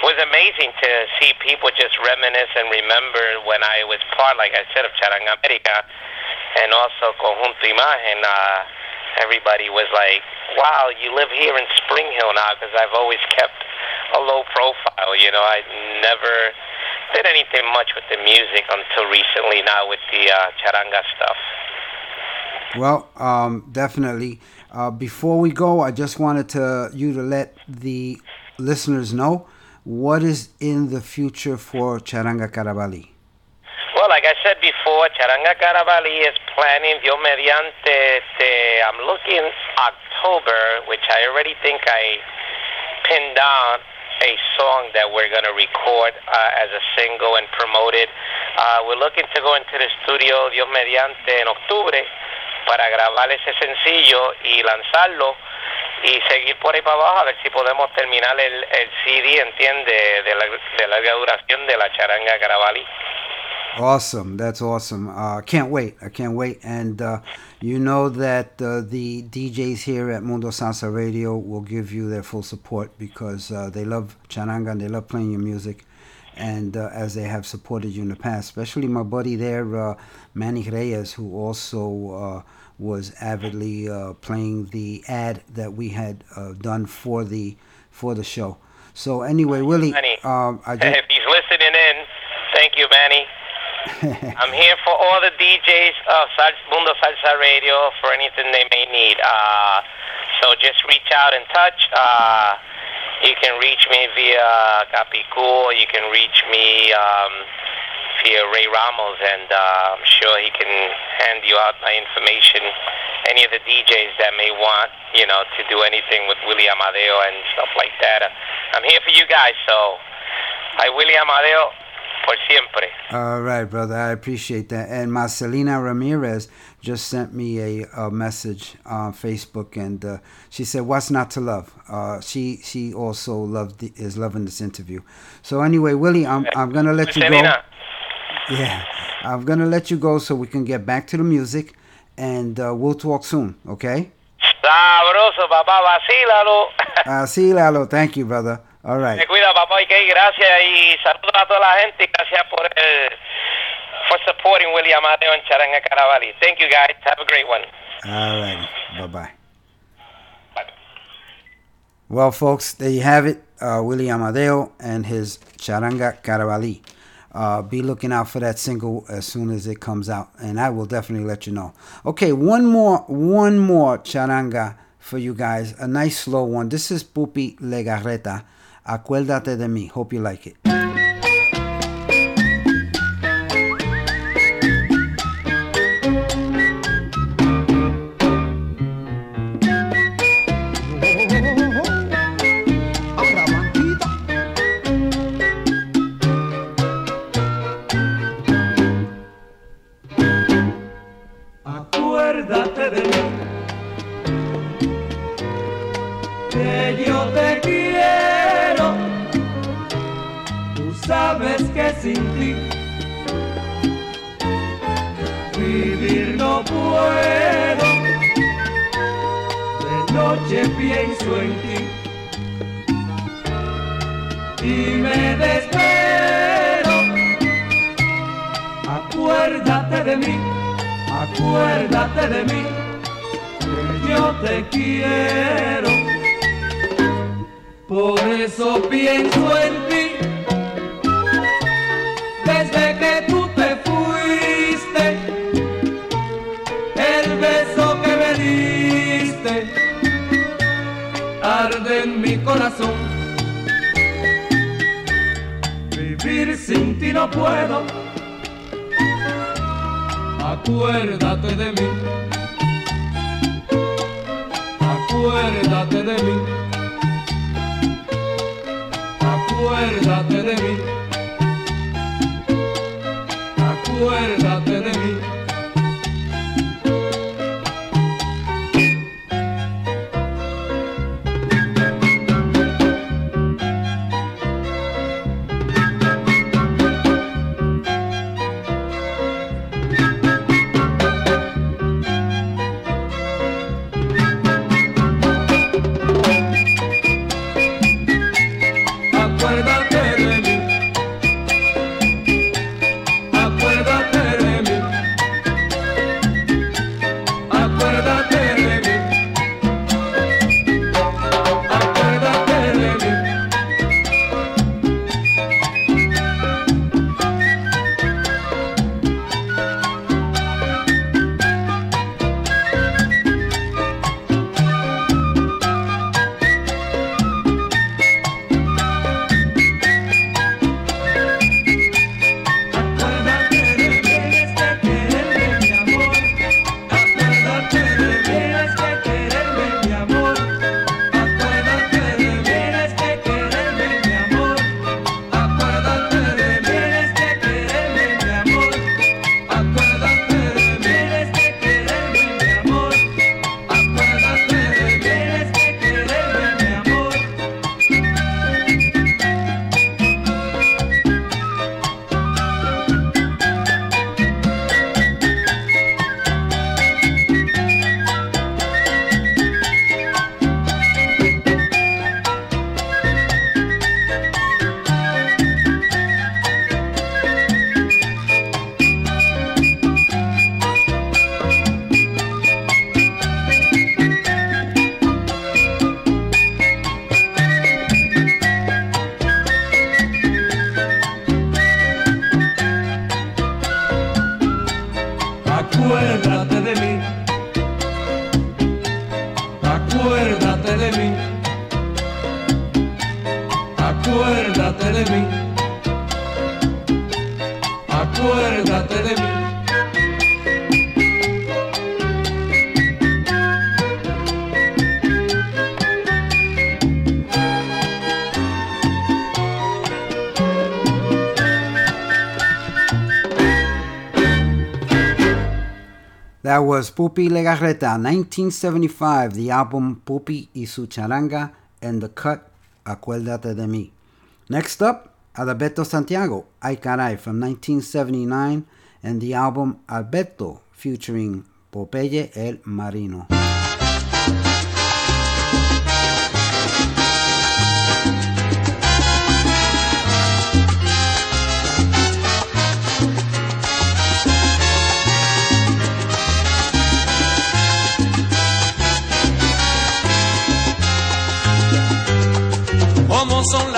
it was amazing to see people just reminisce and remember when I was part, like I said, of Charanga America, and also Conjunto Imagen. Uh, everybody was like, "Wow, you live here in Spring Hill now," because I've always kept a low profile. You know, I never did anything much with the music until recently. Now with the uh, charanga stuff. Well, um, definitely. Uh, before we go, I just wanted to you to let the listeners know what is in the future for Charanga Caravali. Well, like I said before, Charanga Caravali is planning Dios mediante. I'm looking October, which I already think I pinned down a song that we're going to record uh, as a single and promote it. Uh, we're looking to go into the studio Dios mediante en octubre para grabar ese sencillo y lanzarlo y seguir por ahí para abajo a ver si podemos terminar el, el CD, entiende, de la, de larga duración de la charanga Caravali. Awesome. That's awesome. Uh, can't wait. I can't wait. And uh, you know that uh, the DJs here at Mundo Salsa Radio will give you their full support because uh, they love charanga and they love playing your music. And uh, as they have supported you in the past, especially my buddy there, uh, Manny Reyes, who also uh, was avidly uh, playing the ad that we had uh, done for the for the show. So anyway, Willie, um, I [laughs] just, If he's listening in, thank you, Manny. [laughs] I'm here for all the DJs of Mundo Salsa Radio for anything they may need. Uh, so just reach out and touch. Uh, you can reach me via Capicu. You can reach me um, via Ray Ramos, and uh, I'm sure he can hand you out my information. Any of the DJs that may want, you know, to do anything with Willie Amadeo and stuff like that. I'm here for you guys. So, hi, Willie Amadeo. Por siempre. All right, brother. I appreciate that. And Marcelina Ramirez just sent me a, a message on Facebook, and uh, she said, "What's not to love?" Uh, she she also loved the, is loving this interview. So anyway, Willie, I'm I'm gonna let you go. Marcelina, Yeah, I'm gonna let you go so we can get back to the music, and uh, we'll talk soon. Okay? sabroso, papá, vacílalo. Así, Lalo. Thank you, brother. All right. Me cuida, papá, y que gracias y saludos a toda la gente y gracias por el, for supporting William Amadeo and Charanga Caravali. Thank you, guys. Have a great one. All right. Bye bye. Well, folks, there you have it. Uh, Willie Amadeo and his Charanga Caravali. Uh, be looking out for that single as soon as it comes out, and I will definitely let you know. Okay, one more, one more charanga for you guys. A nice slow one. This is Pupi Legarreta. Acuérdate de mí. Hope you like it. Sin ti vivir no puedo. De noche pienso en ti y me desespero. Acuérdate de mí acuérdate de mí, que yo te quiero. Por eso pienso en ti, arde en mi corazón. Vivir sin ti no puedo. Acuérdate de mí, acuérdate de mí, acuérdate de mí, acuérdate was Pupi Legarreta, 1975, the album Pupi y su charanga, and the cut Acuérdate de mí. Next up, Alberto Santiago, Ay Caray, from 1979, and the album Alberto, featuring Popeye el Marino.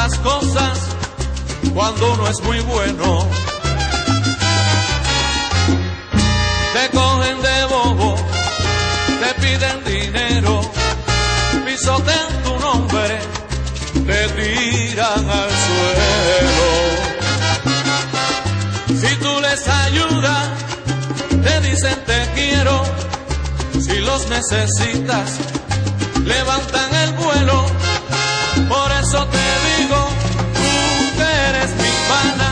Las cosas cuando uno es muy bueno. Te cogen de bobo, te piden dinero, pisotean tu nombre, te tiran al suelo. Si tú les ayudas, te dicen te quiero, si los necesitas, levantan el vuelo por eso te digo, eres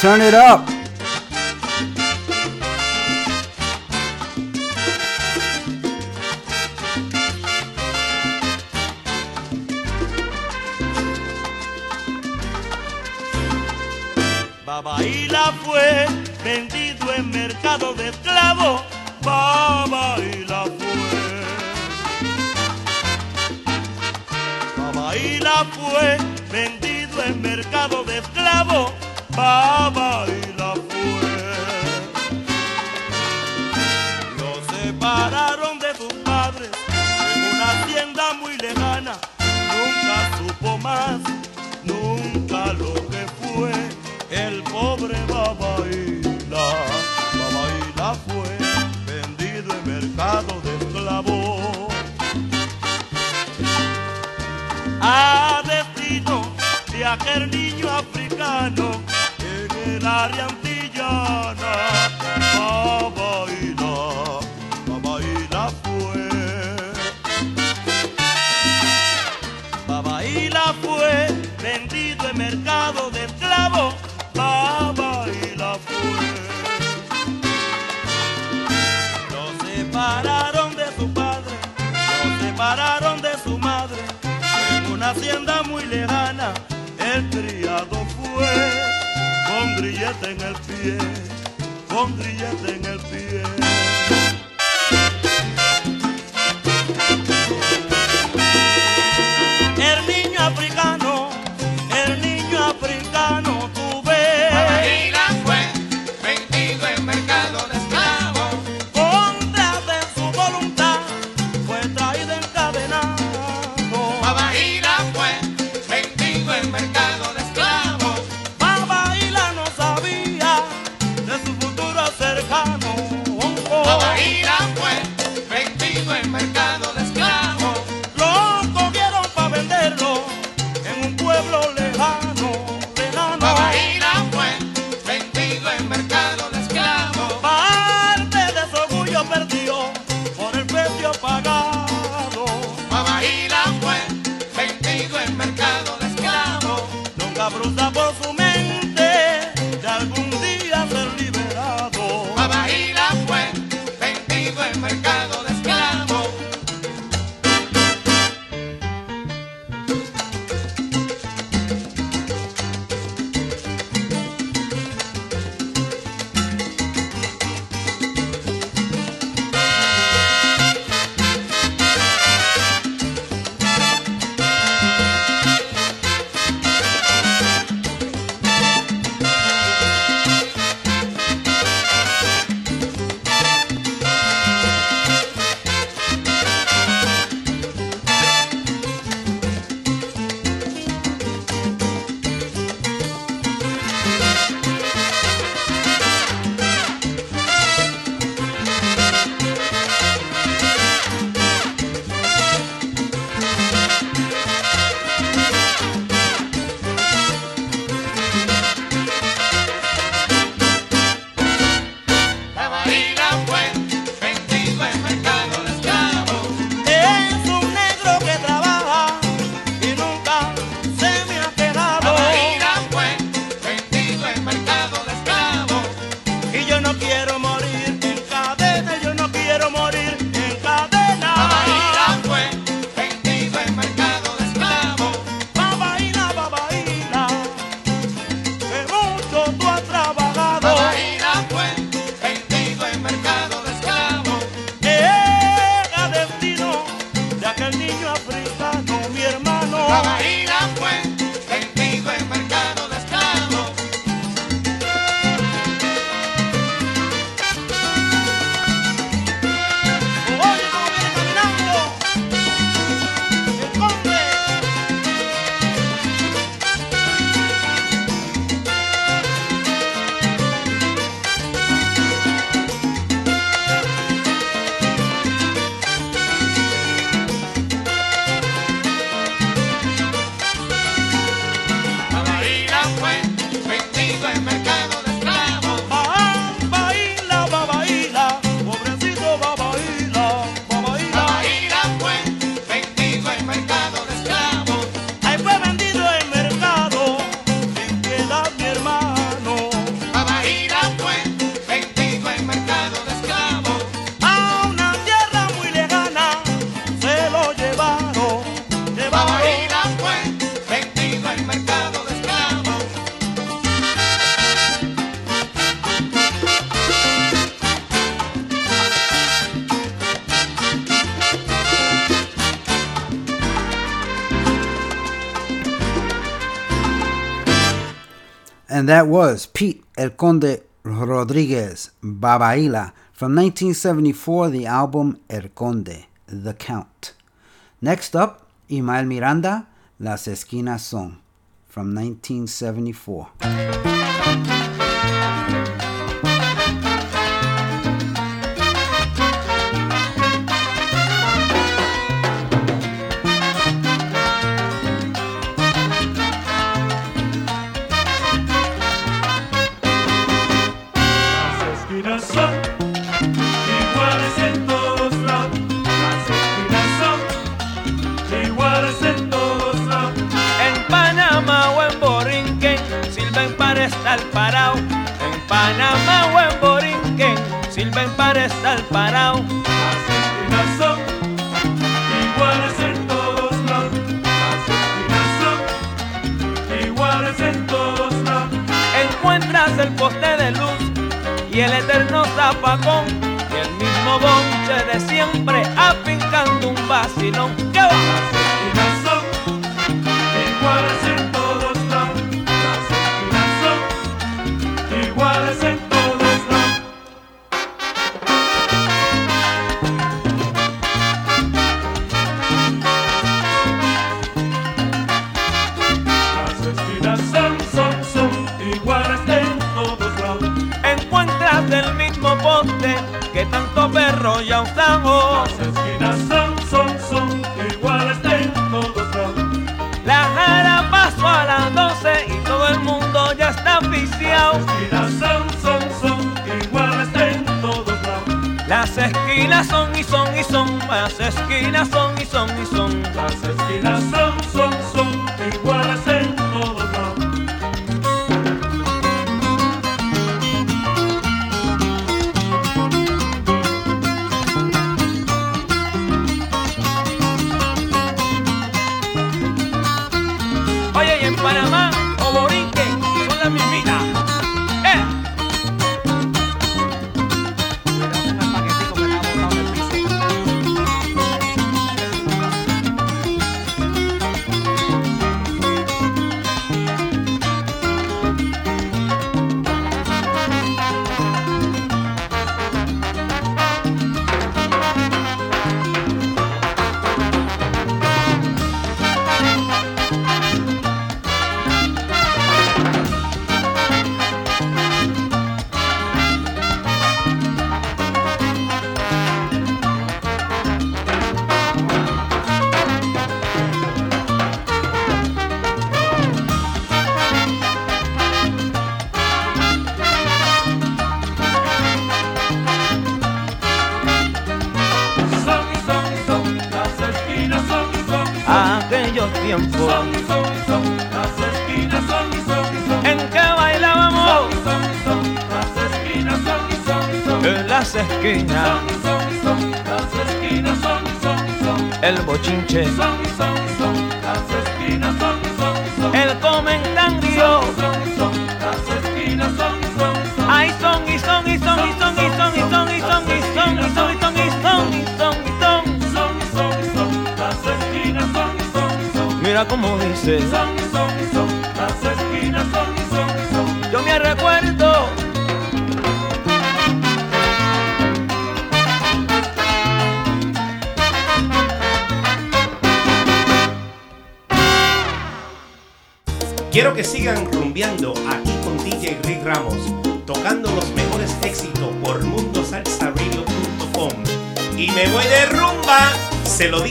Turn it up. pasaba y la fue. Lo separaron de sus padres en una hacienda muy lejana. Nunca supo más, nunca lo que fue el pobre Babaila. Babaila fue vendido en mercado de esclavos. A destino de aquel niño africano milenaria antillana. χοντριέ, that was Pete El Conde Rodriguez Babaila from 1974, the album El Conde, The Count. Next up, Ismael Miranda, Las Esquinas Son from 1974. de estar parado. Son, iguales en todos lados. Así son, iguales en todos lados. Encuentras el poste de luz y el eterno zapacón. Y el mismo bonche de siempre afincando un vacilón. ¡Qué! esquinas son y son y son, las esquinas son y son y son, las esquinas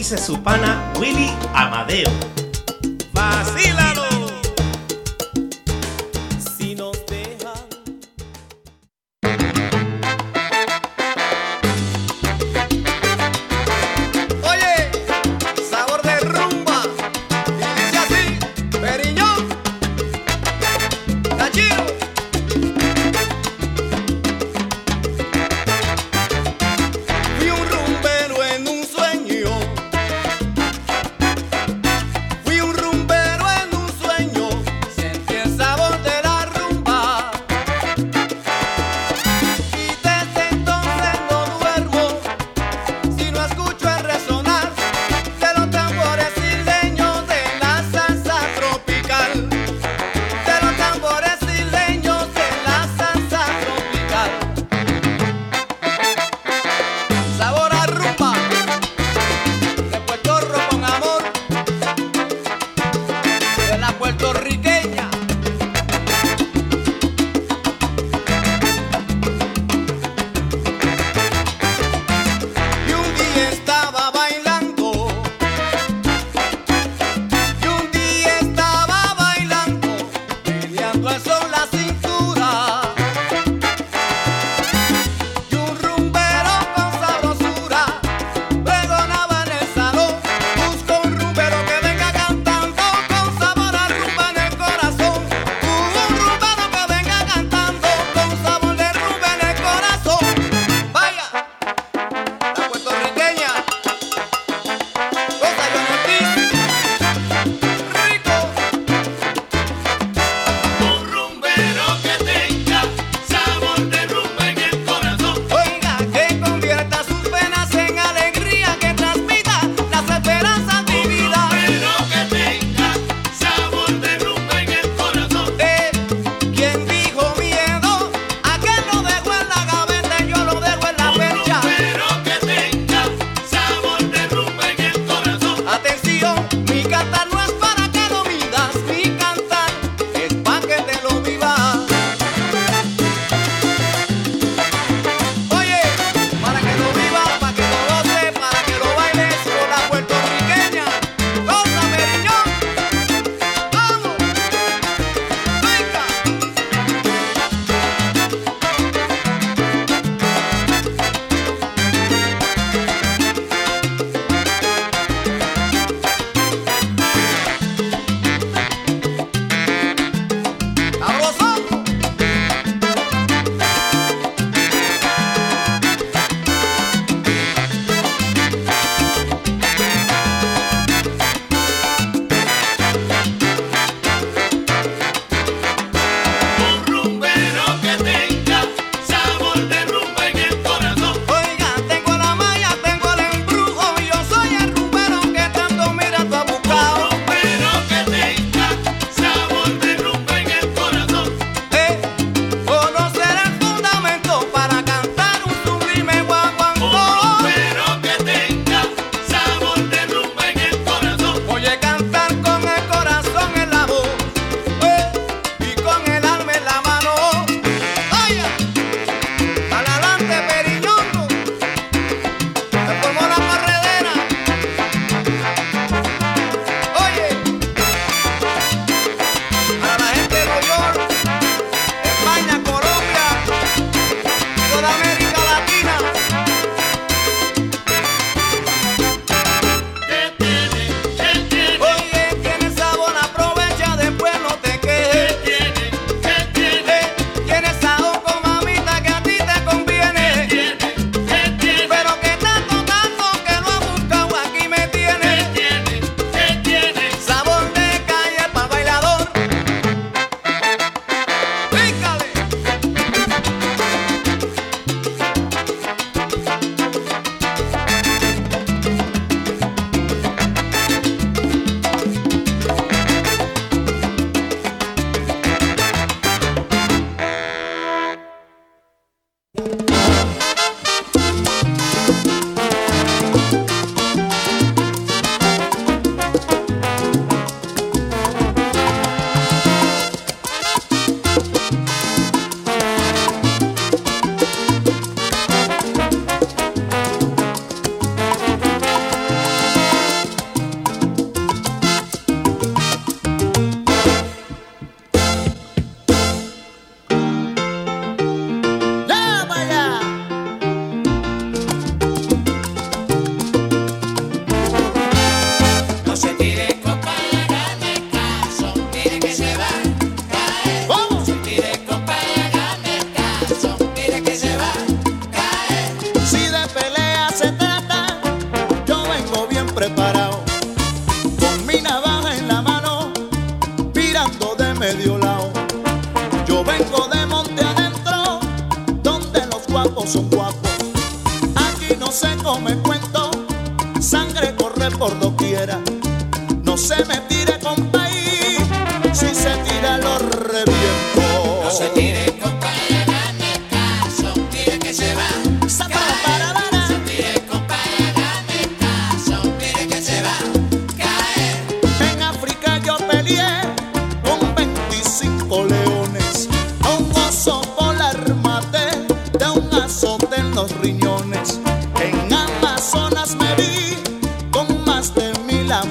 se su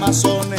corazones.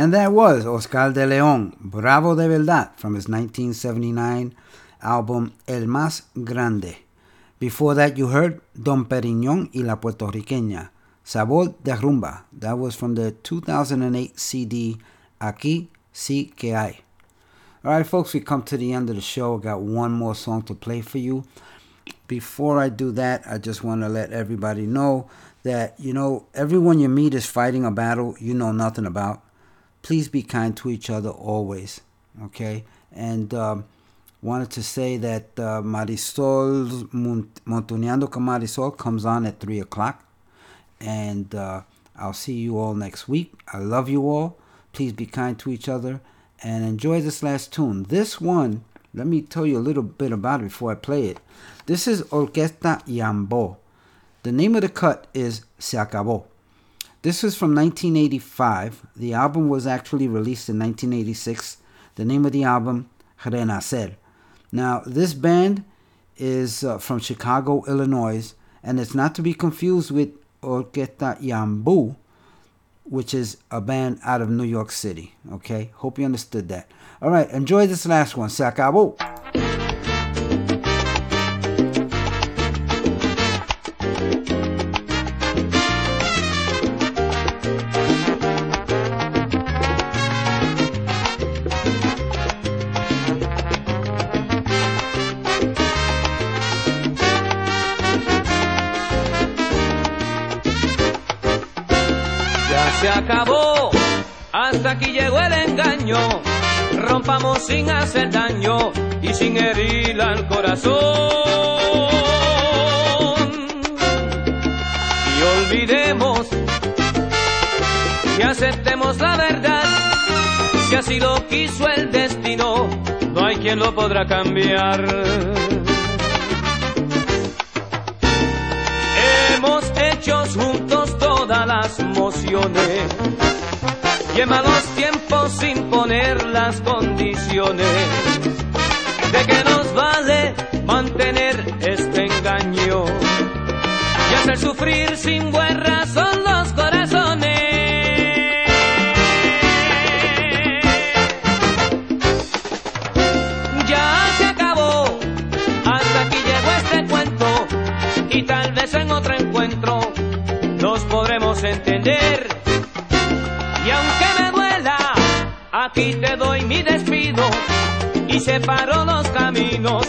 And that was Oscar de Leon, Bravo de Verdad, from his 1979 album El Más Grande. Before that, you heard Don Perignon y la Puertorriqueña, Sabor de Rumba. That was from the 2008 CD Aquí Sí Que Hay. All right, folks, we come to the end of the show. I got one more song to play for you. Before I do that, I just want to let everybody know that, you know, everyone you meet is fighting a battle you know nothing about. Please be kind to each other always, okay? And um, wanted to say that uh, Marisol Mont- Montuneando con Marisol comes on at 3 o'clock. And uh, I'll see you all next week. I love you all. Please be kind to each other and enjoy this last tune. This one, let me tell you a little bit about it before I play it. This is Orquesta Yambo. The name of the cut is Se Acabó. This is from 1985. The album was actually released in 1986. The name of the album, Renacer. Now, this band is uh, from Chicago, Illinois, and it's not to be confused with Orquesta Yambu, which is a band out of New York City. Okay, hope you understood that. All right, enjoy this last one. Se acabó. Rompamos sin hacer daño y sin herir al corazón. Y olvidemos y aceptemos la verdad. Si así lo quiso el destino, no hay quien lo podrá cambiar. Hemos hecho juntos todas las mociones en malos tiempos sin poner las condiciones de que nos vale mantener este engaño y hacer sufrir sin buena razón los corazones. Ya se acabó, hasta aquí llegó este cuento y tal vez en otro encuentro nos podremos entender. Aquí te doy mi despido y separo los caminos